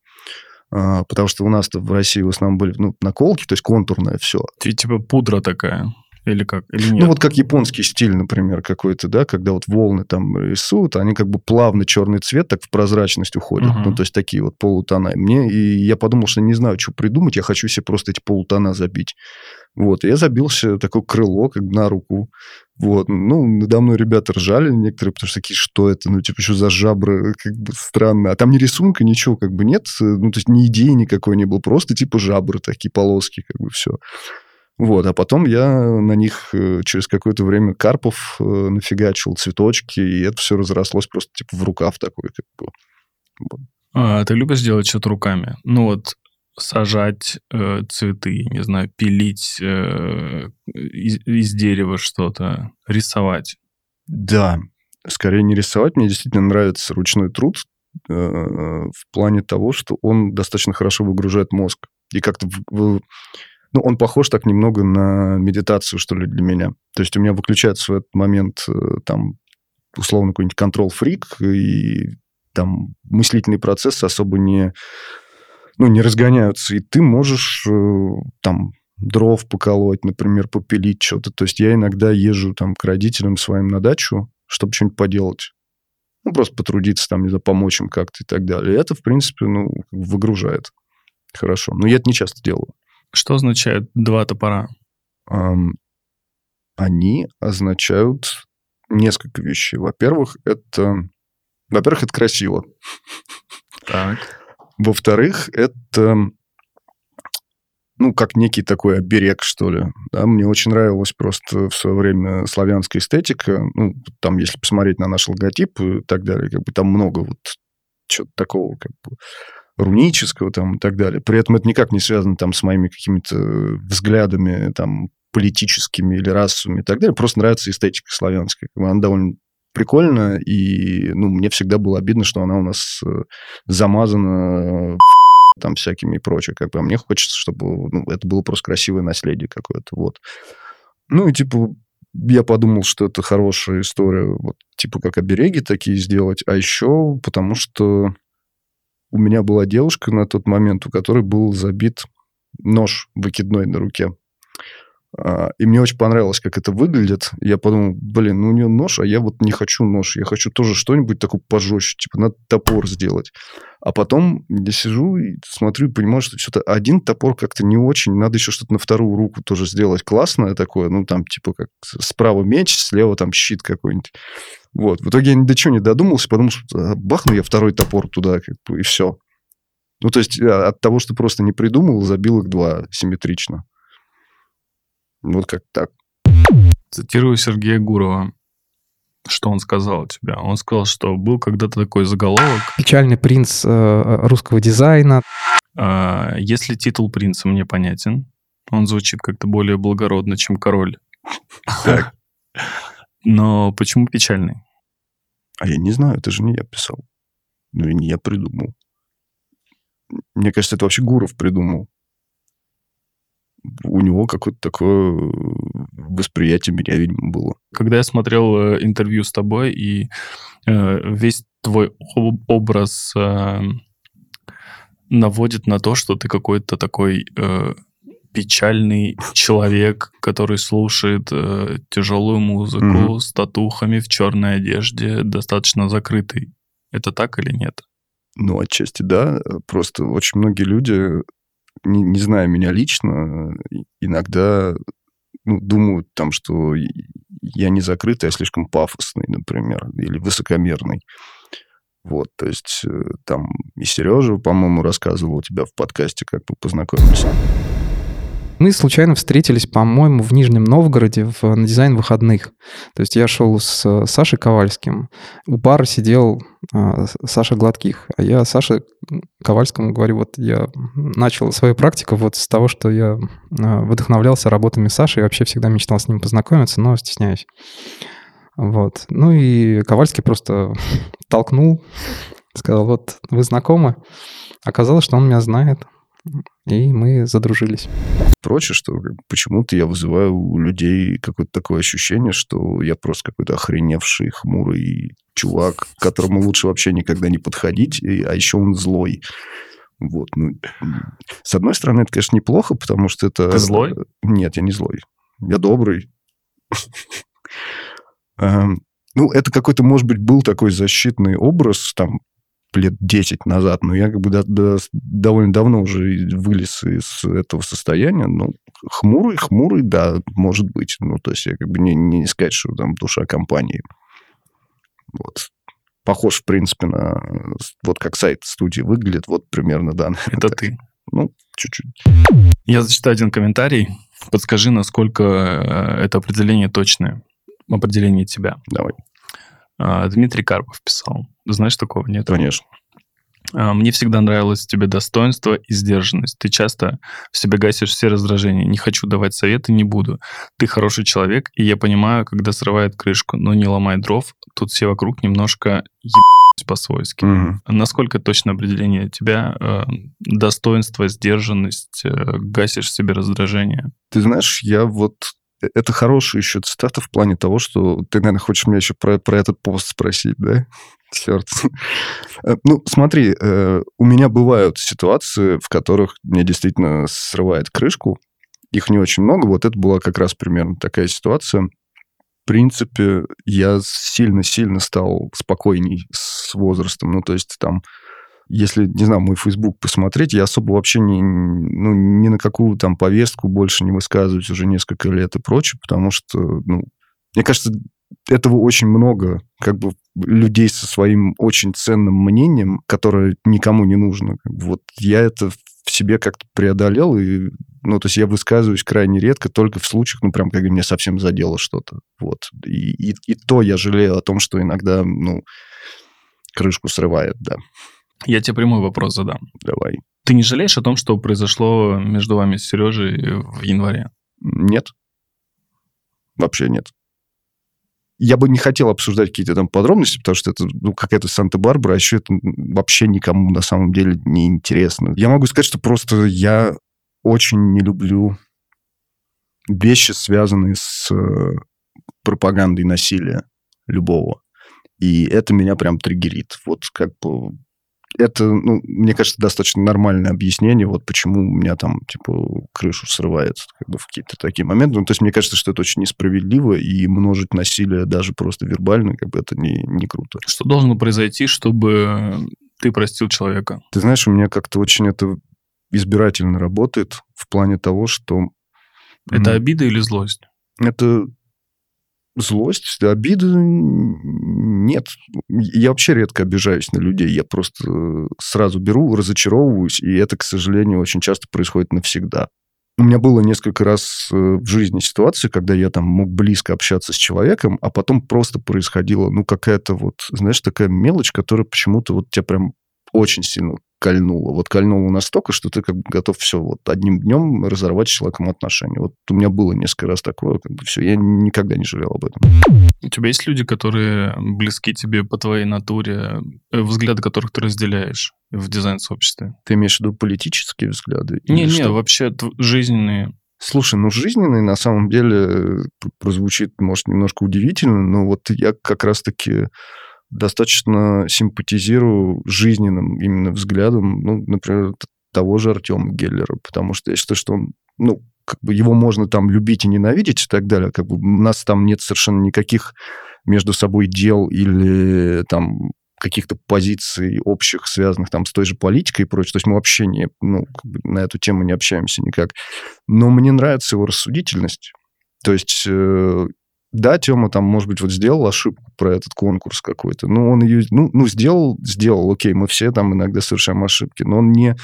А, Потому что у нас-то в России в основном были ну, наколки, то есть контурное все. Ти- Типа пудра такая. Или как? Или нет? Ну, вот как японский стиль, например, какой-то, да, когда вот волны там рисуют, они как бы плавно черный цвет так в прозрачность уходят. Мгм. Ну, то есть такие вот полутона. Мне, и я подумал, что не знаю, что придумать, я хочу себе просто эти полутона забить. Вот, и я забил себе такое крыло, как бы на руку. Вот, ну, надо мной ребята ржали некоторые, потому что такие, что это, ну, типа, что за жабры, как бы странно. А там ни рисунка, ничего, как бы нет, ну, то есть ни идеи никакой не было, просто типа жабры, такие полоски, как бы все. Вот, а потом я на них э, через какое-то время карпов э, нафигачил, цветочки, и это все разрослось просто типа в рукав такой, как бы. А, ты любишь делать что-то руками? Ну вот сажать э, цветы, не знаю, пилить э, из, из дерева что-то, рисовать. Да, скорее не рисовать, мне действительно нравится ручной труд э, в плане того, что он достаточно хорошо выгружает мозг. И как-то в- в- ну, он похож так немного на медитацию, что ли, для меня. То есть у меня выключается в этот момент э, там условно какой-нибудь контрол-фрик, и там мыслительные процессы особо не, ну, не разгоняются, и ты можешь э, там дров поколоть, например, попилить что-то. То есть я иногда езжу там к родителям своим на дачу, чтобы что-нибудь поделать. Ну, просто потрудиться там, не знаю, помочь им как-то и так далее. И это, в принципе, ну, выгружает хорошо. Но я это не часто делаю. Что означает два топора? Ам, они означают несколько вещей. Во-первых, это... Во-первых, это красиво. Так. Во-вторых, это ну, как некий такой оберег, что ли. Да, мне очень нравилась просто в свое время славянская эстетика. Ну, там, если посмотреть на наш логотип и так далее, как бы там много вот чего-то такого, как бы рунического там и так далее. При этом это никак не связано там с моими какими-то взглядами там политическими или расовыми и так далее. Просто нравится эстетика славянская. Она довольно прикольная, и ну, мне всегда было обидно, что она у нас э, замазана э, там всякими и прочее. Как бы. А мне хочется, чтобы ну, это было просто красивое наследие какое-то. Вот. Ну и типа я подумал, что это хорошая история, вот, типа как обереги такие сделать, а еще потому что у меня была девушка на тот момент, у которой был забит нож выкидной на руке. А, И мне очень понравилось, как это выглядит. Я подумал, блин, ну у нее нож, а я вот не хочу нож. Я хочу тоже что-нибудь такое пожестче. Типа, надо топор сделать. А потом я сижу и смотрю и понимаю, что что-то один топор как-то не очень. Надо еще что-то на вторую руку тоже сделать классное такое. Ну, там, типа, как справа меч, слева там щит какой-нибудь. Вот. В итоге я ни до чего не додумался, потому что а, бахну я второй топор туда, как бы, и все. Ну, то есть а, от того, что просто не придумал, забил их два симметрично. Вот как так. Цитирую Сергея Гурова. Что он сказал у тебя? Он сказал, что был когда-то такой заголовок. Печальный принц э, русского дизайна. а, Если титул принца мне понятен, Он звучит как-то более благородно, чем король. Так. Но почему печальный? А я не знаю, это же не я писал. Ну и не я придумал. Мне кажется, это вообще Гуров придумал. У него какое-то такое восприятие меня, видимо, было. Когда я смотрел э, интервью с тобой, и э, весь твой об- образ э, наводит на то, что ты какой-то такой э, печальный человек, который слушает э, тяжелую музыку Мгм. с татухами в черной одежде, достаточно закрытый. Это так или нет? Ну, отчасти да. Просто очень многие люди, не, не зная меня лично, и- иногда ну, думают там, что я не закрытый, а слишком пафосный, например, или высокомерный. Вот, то есть э, там и Сережа, по-моему, рассказывал у тебя в подкасте, как мы познакомились. Мы случайно встретились, по-моему, в Нижнем Новгороде в, на дизайн выходных. То есть я шел с э, Сашей Ковальским. У бара сидел С- Саша Гладких. А я Саше Ковальскому говорю, вот я начал свою практику вот с того, что я а, вдохновлялся работами Саши и вообще всегда мечтал с ним познакомиться, но стесняюсь. Вот. Ну и Ковальский просто толкнул, сказал, вот вы знакомы. Оказалось, что он меня знает. И мы задружились. Прочее, что почему-то я вызываю у людей какое-то такое ощущение, что я просто какой-то охреневший, хмурый чувак, к которому лучше вообще никогда не подходить, и- а еще он злой. Вот. Ну, с одной стороны, это, конечно, неплохо, потому что это... Ты злой? Нет, я не злой. Я добрый. Эм, Ну, это какой-то, может быть, был такой защитный образ, там, лет 10 назад, но я как бы до- до- довольно давно уже вылез из этого состояния. Ну, хмурый, хмурый, да, может быть. Ну, то есть я как бы не, не сказать, что там душа компании. Вот. Похож, в принципе, на... Вот как сайт студии выглядит, вот примерно, да. Это ты. Ну, чуть-чуть. Я зачитаю один комментарий. Подскажи, насколько э, это определение точное. Определение тебя. Давай. А, Дмитрий Карпов писал. Знаешь такого, нет? Конечно. А, Мне всегда нравилось в тебе достоинство и сдержанность. Ты часто в себе гасишь все раздражения. Не хочу давать советы, не буду. Ты хороший человек, и я понимаю, когда срывает крышку, но не ломай дров. Тут все вокруг немножко ебать по-свойски. Мгм. Насколько точно определение тебя? э, достоинство, сдержанность, э, гасишь в себе раздражение. Ты знаешь, я вот... э, Это хорошая еще цитата в плане того, что ты, наверное, хочешь меня еще про, про этот пост спросить, да? Черт. Э, Ну, смотри, э, у меня бывают ситуации, в которых мне действительно срывает крышку. Их не очень много. Вот это была как раз примерно такая ситуация. В принципе, я сильно-сильно стал спокойней с возрастом. Ну, то есть там если, не знаю, мой Facebook посмотреть, я особо вообще не, ну, ни на какую там повестку больше не высказываюсь уже несколько лет и прочее, потому что, ну, мне кажется, этого очень много, как бы, людей со своим очень ценным мнением, которое никому не нужно. Как бы Вот я это в себе как-то преодолел, и, ну, то есть я высказываюсь крайне редко, только в случаях, ну, прям, когда меня совсем задело что-то. Вот. И, и, и то я жалею о том, что иногда, ну, крышку срывает, да. Я тебе прямой вопрос задам. Давай. Ты не жалеешь о том, что произошло между вами с Сережей в январе? Нет. Вообще нет. Я бы не хотел обсуждать какие-то там подробности, потому что это ну, какая-то Санта-Барбара, а еще это вообще никому на самом деле не интересно. Я могу сказать, что просто я очень не люблю вещи, связанные с э, пропагандой насилия любого. И это меня прям триггерит. Вот как бы это, ну, мне кажется, достаточно нормальное объяснение, вот почему у меня там, типа, крышу срывает как бы, в какие-то такие моменты. Ну, то есть мне кажется, что это очень несправедливо, и множить насилие даже просто вербально, как бы это не, не круто. Что должно произойти, чтобы ты простил человека? Ты знаешь, у меня как-то очень это избирательно работает в плане того, что... Это обида или злость? Это злость, обиды нет. Я вообще редко обижаюсь на людей. Я просто э, сразу беру, разочаровываюсь, и это, к сожалению, очень часто происходит навсегда. У меня было несколько раз э, в жизни ситуации, когда я там мог близко общаться с человеком, а потом просто происходила, ну, какая-то вот, знаешь, такая мелочь, которая почему-то вот тебя прям очень сильно кольнуло. Вот кольнуло настолько, что ты как бы готов все вот одним днем разорвать с человеком отношения. Вот у меня было несколько раз такое, как бы все, я никогда не жалел об этом. У тебя есть люди, которые близки тебе по твоей натуре, э, взгляды которых ты разделяешь в дизайн-сообществе? Ты имеешь в виду политические взгляды? Не-не, что? вообще жизненные. Слушай, ну жизненный на самом деле э, прозвучит, может, немножко удивительно, но вот я как раз-таки достаточно симпатизирую жизненным именно взглядом, ну, например, того же Артема Геллера, потому что я считаю, что он, ну, как бы его можно там любить и ненавидеть и так далее, как бы у нас там нет совершенно никаких между собой дел или там каких-то позиций общих, связанных там с той же политикой и прочее. То есть мы вообще не, ну, как бы на эту тему не общаемся никак. Но мне нравится его рассудительность. То есть, э, да, Тёма там, может быть, вот сделал ошибку про этот конкурс какой-то, но он ее, ну, ну сделал, сделал, окей, мы все там иногда совершаем ошибки, но он не,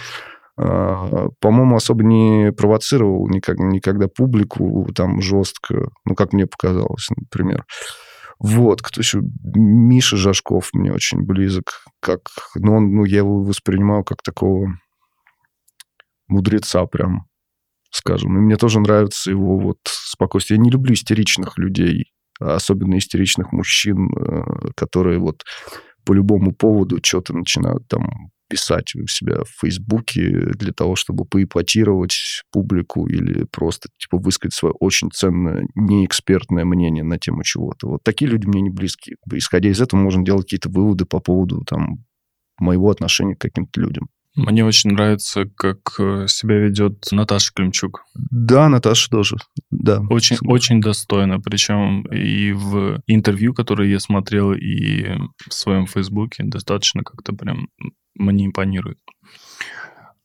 а, по-моему, особо не провоцировал никак, никогда публику там жестко, ну, как мне показалось, например. Вот, кто еще? Миша Жашков мне очень близок. Как, ну, он, ну, я его воспринимаю как такого мудреца прям, скажем. И мне тоже нравится его вот спокойствие. Я не люблю истеричных людей, особенно истеричных мужчин, э, которые вот по любому поводу что-то начинают там писать у себя в Фейсбуке для того, чтобы поэпатировать публику или просто типа высказать свое очень ценное, неэкспертное мнение на тему чего-то. Вот такие люди мне не близки. Исходя из этого можно делать какие-то выводы по поводу там моего отношения к каким-то людям. Мне очень нравится, как э, себя ведет Наташа Климчук. Да, Наташа тоже. Да. Очень, очень достойно. Причем и в интервью, которые я смотрел, и в своем Фейсбуке достаточно как-то прям мне импонирует.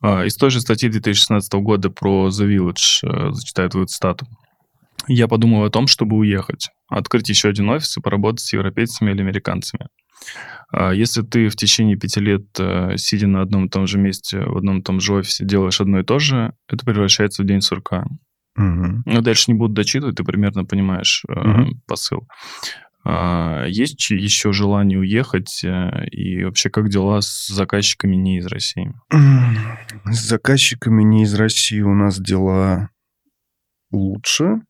А, Из той же статьи 2016 года про The Village э, зачитаю твою цитату. Я подумал о том, чтобы уехать, открыть еще один офис и поработать с европейцами или американцами. А Если ты в течение пяти лет, э, сидя на одном и том же месте, в одном и том же офисе, делаешь одно и то же, это превращается в день сурка. Мгм. Ну, дальше не буду дочитывать, ты примерно понимаешь Мгм. посыл. А, есть еще желание уехать? э, и вообще, как дела с заказчиками не из России? С заказчиками не из России у нас дела лучше.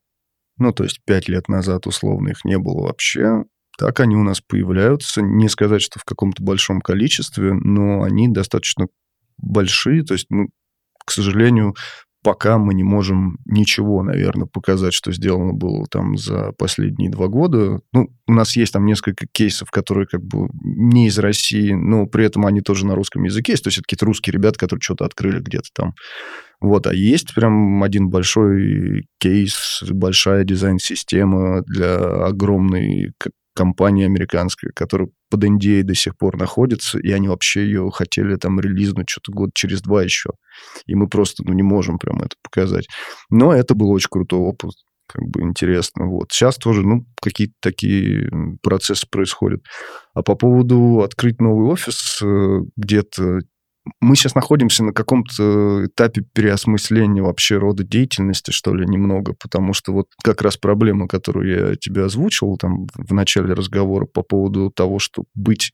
Ну, то есть пять лет назад условно их не было вообще. Так они у нас появляются. Не сказать, что в каком-то большом количестве, но они достаточно большие. То есть, ну, к сожалению, пока мы не можем ничего, наверное, показать, что сделано было там за последние два года. Ну, у нас есть там несколько кейсов, которые как бы не из России, но при этом они тоже на русском языке есть. То есть это какие-то русские ребята, которые что-то открыли где-то там. Вот, а есть прям один большой кейс, большая дизайн-система для огромной к- компании американской, которая под NDA до сих пор находится, и они вообще ее хотели там релизнуть что-то год через два еще. И мы просто ну, не можем прям это показать. Но это был очень крутой опыт, как бы интересно. Вот. Сейчас тоже, ну, какие-то такие процессы происходят. А по поводу открыть новый офис э, где-то мы сейчас находимся на каком-то этапе переосмысления вообще рода деятельности, что ли, немного, потому что вот как раз проблема, которую я тебе озвучил там в начале разговора по поводу того, что быть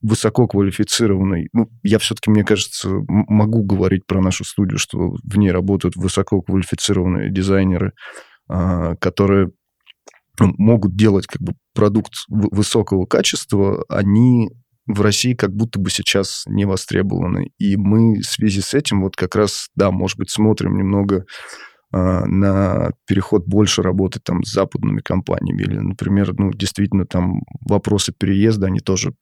высококвалифицированной, ну, я все-таки, мне кажется, могу говорить про нашу студию, что в ней работают высококвалифицированные дизайнеры, а, которые ну, могут делать как бы продукт высокого качества, они в России как будто бы сейчас не востребованы. И мы в связи с этим вот как раз, да, может быть, смотрим немного а, на переход больше работать там с западными компаниями. Или, например, ну, действительно, там вопросы переезда, они тоже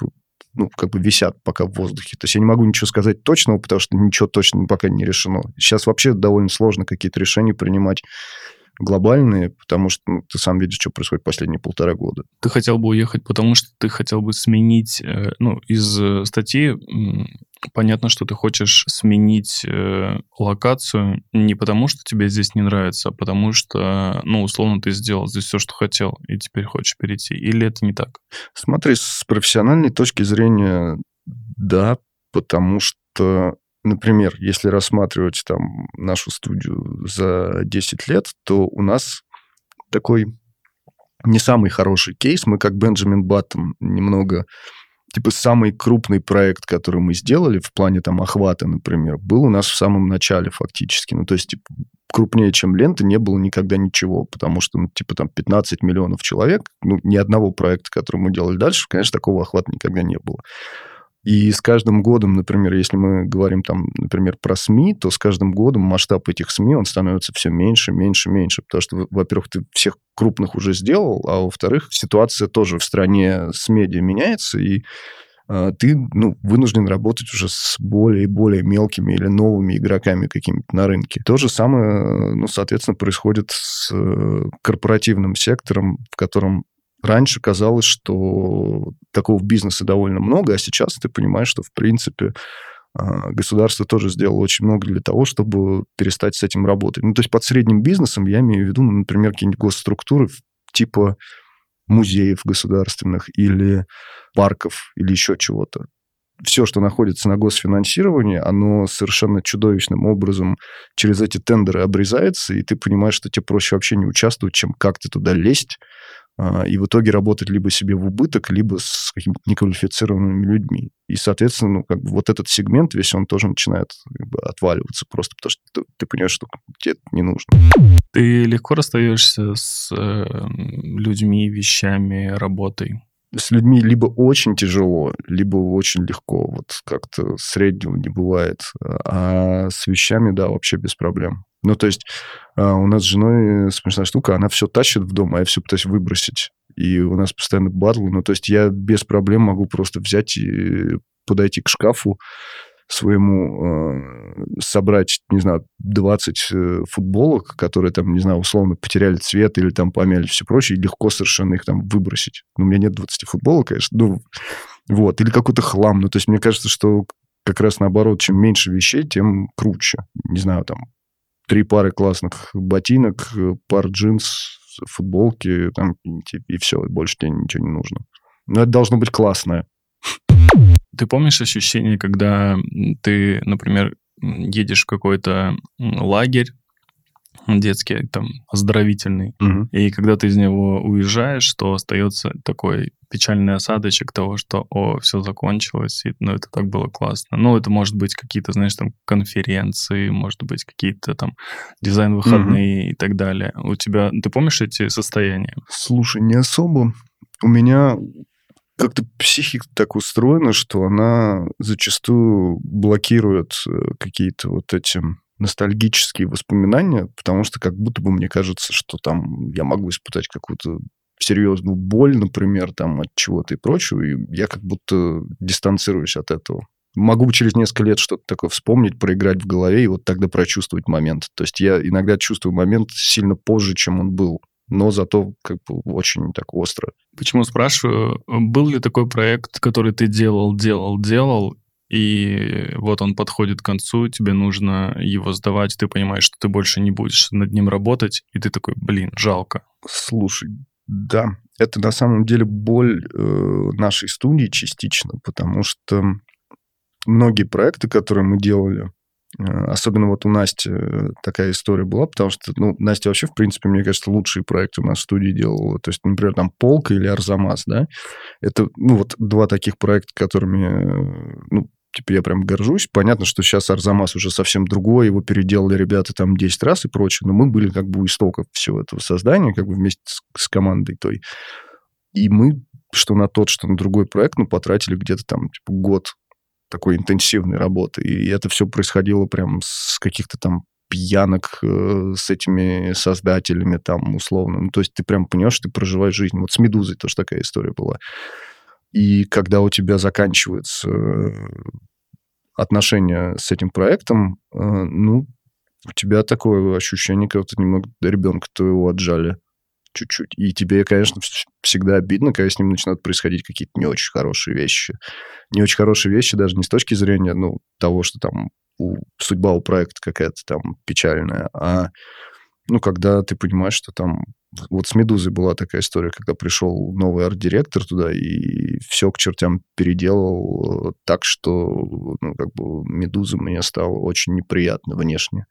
ну, как бы висят пока в воздухе. То есть я не могу ничего сказать точного, потому что ничего точно пока не решено. Сейчас вообще довольно сложно какие-то решения принимать глобальные, потому что ну, ты сам видишь, что происходит последние полтора года. Ты хотел бы уехать, потому что ты хотел бы сменить, э, ну, из э, статьи понятно, что ты хочешь сменить э, локацию не потому, что тебе здесь не нравится, а потому что, ну, условно, ты сделал здесь все, что хотел, и теперь хочешь перейти. Или это не так? Смотри, с профессиональной точки зрения, да, потому что, например, если рассматривать там нашу студию за 10 лет, то у нас такой не самый хороший кейс. Мы как Бенджамин Баттон немного типа самый крупный проект, который мы сделали в плане там охвата, например, был у нас в самом начале фактически. Ну, то есть, типа, крупнее, чем лента, не было никогда ничего, потому что, ну, типа, там 15 миллионов человек, ну, ни одного проекта, который мы делали дальше, конечно, такого охвата никогда не было. И с каждым годом, например, если мы говорим там, например, про СМИ, то с каждым годом масштаб этих СМИ, он становится все меньше, меньше, меньше. Потому что, во-первых, ты всех крупных уже сделал, а во-вторых, ситуация тоже в стране с медиа меняется, и э, ты ну, вынужден работать уже с более и более мелкими или новыми игроками какими-то на рынке. То же самое, ну, соответственно, происходит с э, корпоративным сектором, в котором Раньше казалось, что такого бизнеса довольно много, а сейчас ты понимаешь, что, в принципе, а, государство тоже сделало очень много для того, чтобы перестать с этим работать. Ну, то есть под средним бизнесом я имею в виду, ну, например, какие-нибудь госструктуры типа музеев государственных или парков или еще чего-то. Все, что находится на госфинансировании, оно совершенно чудовищным образом через эти тендеры обрезается, и ты понимаешь, что тебе проще вообще не участвовать, чем как-то туда лезть, и в итоге работать либо себе в убыток, либо с какими-то неквалифицированными людьми. И, соответственно, ну, как бы вот этот сегмент весь, он тоже начинает как бы, отваливаться просто потому, что ты, ты понимаешь, что тебе это не нужно. Ты легко расстаешься с э, людьми, вещами, работой? С людьми либо очень тяжело, либо очень легко. Вот как-то среднего не бывает. А с вещами, да, вообще без проблем. Ну, то есть а, у нас с женой смешная штука, она все тащит в дом, а я все пытаюсь выбросить. И у нас постоянно батлы. Ну, то есть я без проблем могу просто взять и подойти к шкафу своему, э, собрать, не знаю, 20 э, футболок, которые там, не знаю, условно потеряли цвет или там помяли все прочее, и легко совершенно их там выбросить. Ну, у меня нет 20 футболок, конечно, ну, вот. Или какой-то хлам. Ну, то есть мне кажется, что как раз наоборот, чем меньше вещей, тем круче. Не знаю, там, три пары классных ботинок, пар джинс, футболки, там, и все, больше тебе ничего не нужно. Но это должно быть классное. Ты помнишь ощущение, когда ты, например, едешь в какой-то лагерь, детский, там, оздоровительный. Угу. И когда ты из него уезжаешь, то остается такой печальный осадочек того, что, о, все закончилось, и, ну, это так было классно. Ну, это может быть какие-то, знаешь, там, конференции, может быть, какие-то там дизайн-выходные угу. и так далее. У тебя, ты помнишь эти состояния? Слушай, не особо. У меня как-то психика так устроена, что она зачастую блокирует э, какие-то вот эти ностальгические воспоминания, потому что как будто бы мне кажется, что там я могу испытать какую-то серьезную боль, например, там от чего-то и прочего, и я как будто дистанцируюсь от этого. Могу через несколько лет что-то такое вспомнить, проиграть в голове и вот тогда прочувствовать момент. То есть я иногда чувствую момент сильно позже, чем он был, но зато как бы очень так остро. Почему спрашиваю? Был ли такой проект, который ты делал, делал, делал, и вот он подходит к концу, тебе нужно его сдавать, ты понимаешь, что ты больше не будешь над ним работать, и ты такой, блин, жалко. Слушай, да, это на самом деле боль э, нашей студии частично, потому что многие проекты, которые мы делали, э, особенно вот у Насти э, такая история была, потому что, ну, Настя вообще, в принципе, мне кажется, лучшие проекты у нас в студии делала. То есть, например, там «Полка» или «Арзамас», да, это, ну, вот два таких проекта, которыми, э, ну, типа, я прям горжусь. Понятно, что сейчас Арзамас уже совсем другой, его переделали ребята там 10 раз и прочее, но мы были как бы у истоков всего этого создания, как бы вместе с, с командой той. И мы, что на тот, что на другой проект, ну, потратили где-то там, типа, год такой интенсивной работы. И это все происходило прям с каких-то там пьянок э, с этими создателями там условно. Ну, то есть ты прям понимаешь, что ты проживаешь жизнь. Вот с «Медузой» тоже такая история была. И когда у тебя заканчиваются э, отношения с этим проектом, э, ну, у тебя такое ощущение, как будто немного ребенка твоего отжали чуть-чуть. И тебе, конечно, всегда обидно, когда с ним начинают происходить какие-то не очень хорошие вещи. Не очень хорошие вещи даже не с точки зрения, ну, того, что там у, судьба у проекта какая-то там печальная, а ну, когда ты понимаешь, что там... Вот с «Медузой» была такая история, когда пришел новый арт-директор туда и все к чертям переделал э, так, что, ну, как бы, «Медуза» мне стала очень неприятно внешне.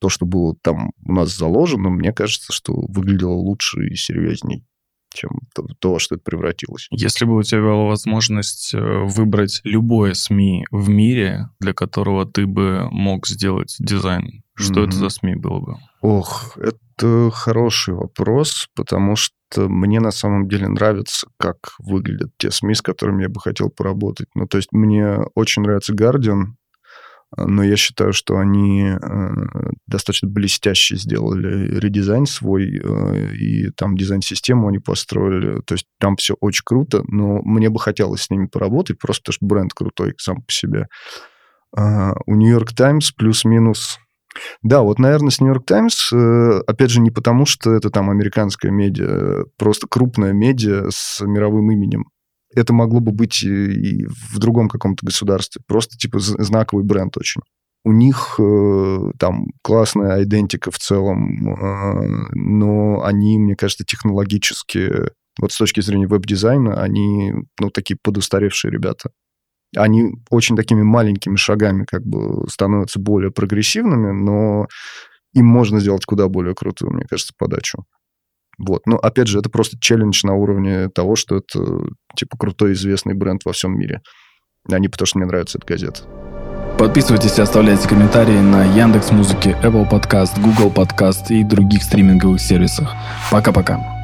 То, что было там у нас заложено, мне кажется, что выглядело лучше и серьезней. Чем то, то, что это превратилось. Если бы у тебя была возможность э, выбрать любое СМИ в мире, для которого ты бы мог сделать дизайн, что это Мгм. за СМИ было бы? Ох, это хороший вопрос, потому что мне на самом деле нравится, как выглядят те СМИ, с которыми я бы хотел поработать. Ну, то есть мне очень нравится э, но я считаю, что они э, достаточно блестяще сделали редизайн свой, э, и там дизайн-систему они построили. То есть там все очень круто, но мне бы хотелось с ними поработать, просто потому что бренд крутой сам по себе. А, У Нью-Йорк Таймс плюс-минус да, вот, наверное, с Нью-Йорк Таймс, э, опять же, не потому, что это там американская медиа, просто крупная медиа с мировым именем. Это могло бы быть и и в другом каком-то государстве. Просто, типа, знаковый бренд очень. У них э, там классная идентика в целом, э, но они, мне кажется, технологически, вот с точки зрения веб-дизайна, они, ну, такие подустаревшие ребята они очень такими маленькими шагами как бы становятся более прогрессивными, но им можно сделать куда более крутую, мне кажется, подачу. Вот. Но, опять же, это просто челлендж на уровне того, что это, типа, крутой известный бренд во всем мире. А не потому, что мне нравится эта газета. Подписывайтесь и оставляйте комментарии на Яндекс Музыке, Apple Podcast, Google Podcast и других стриминговых сервисах. Пока-пока.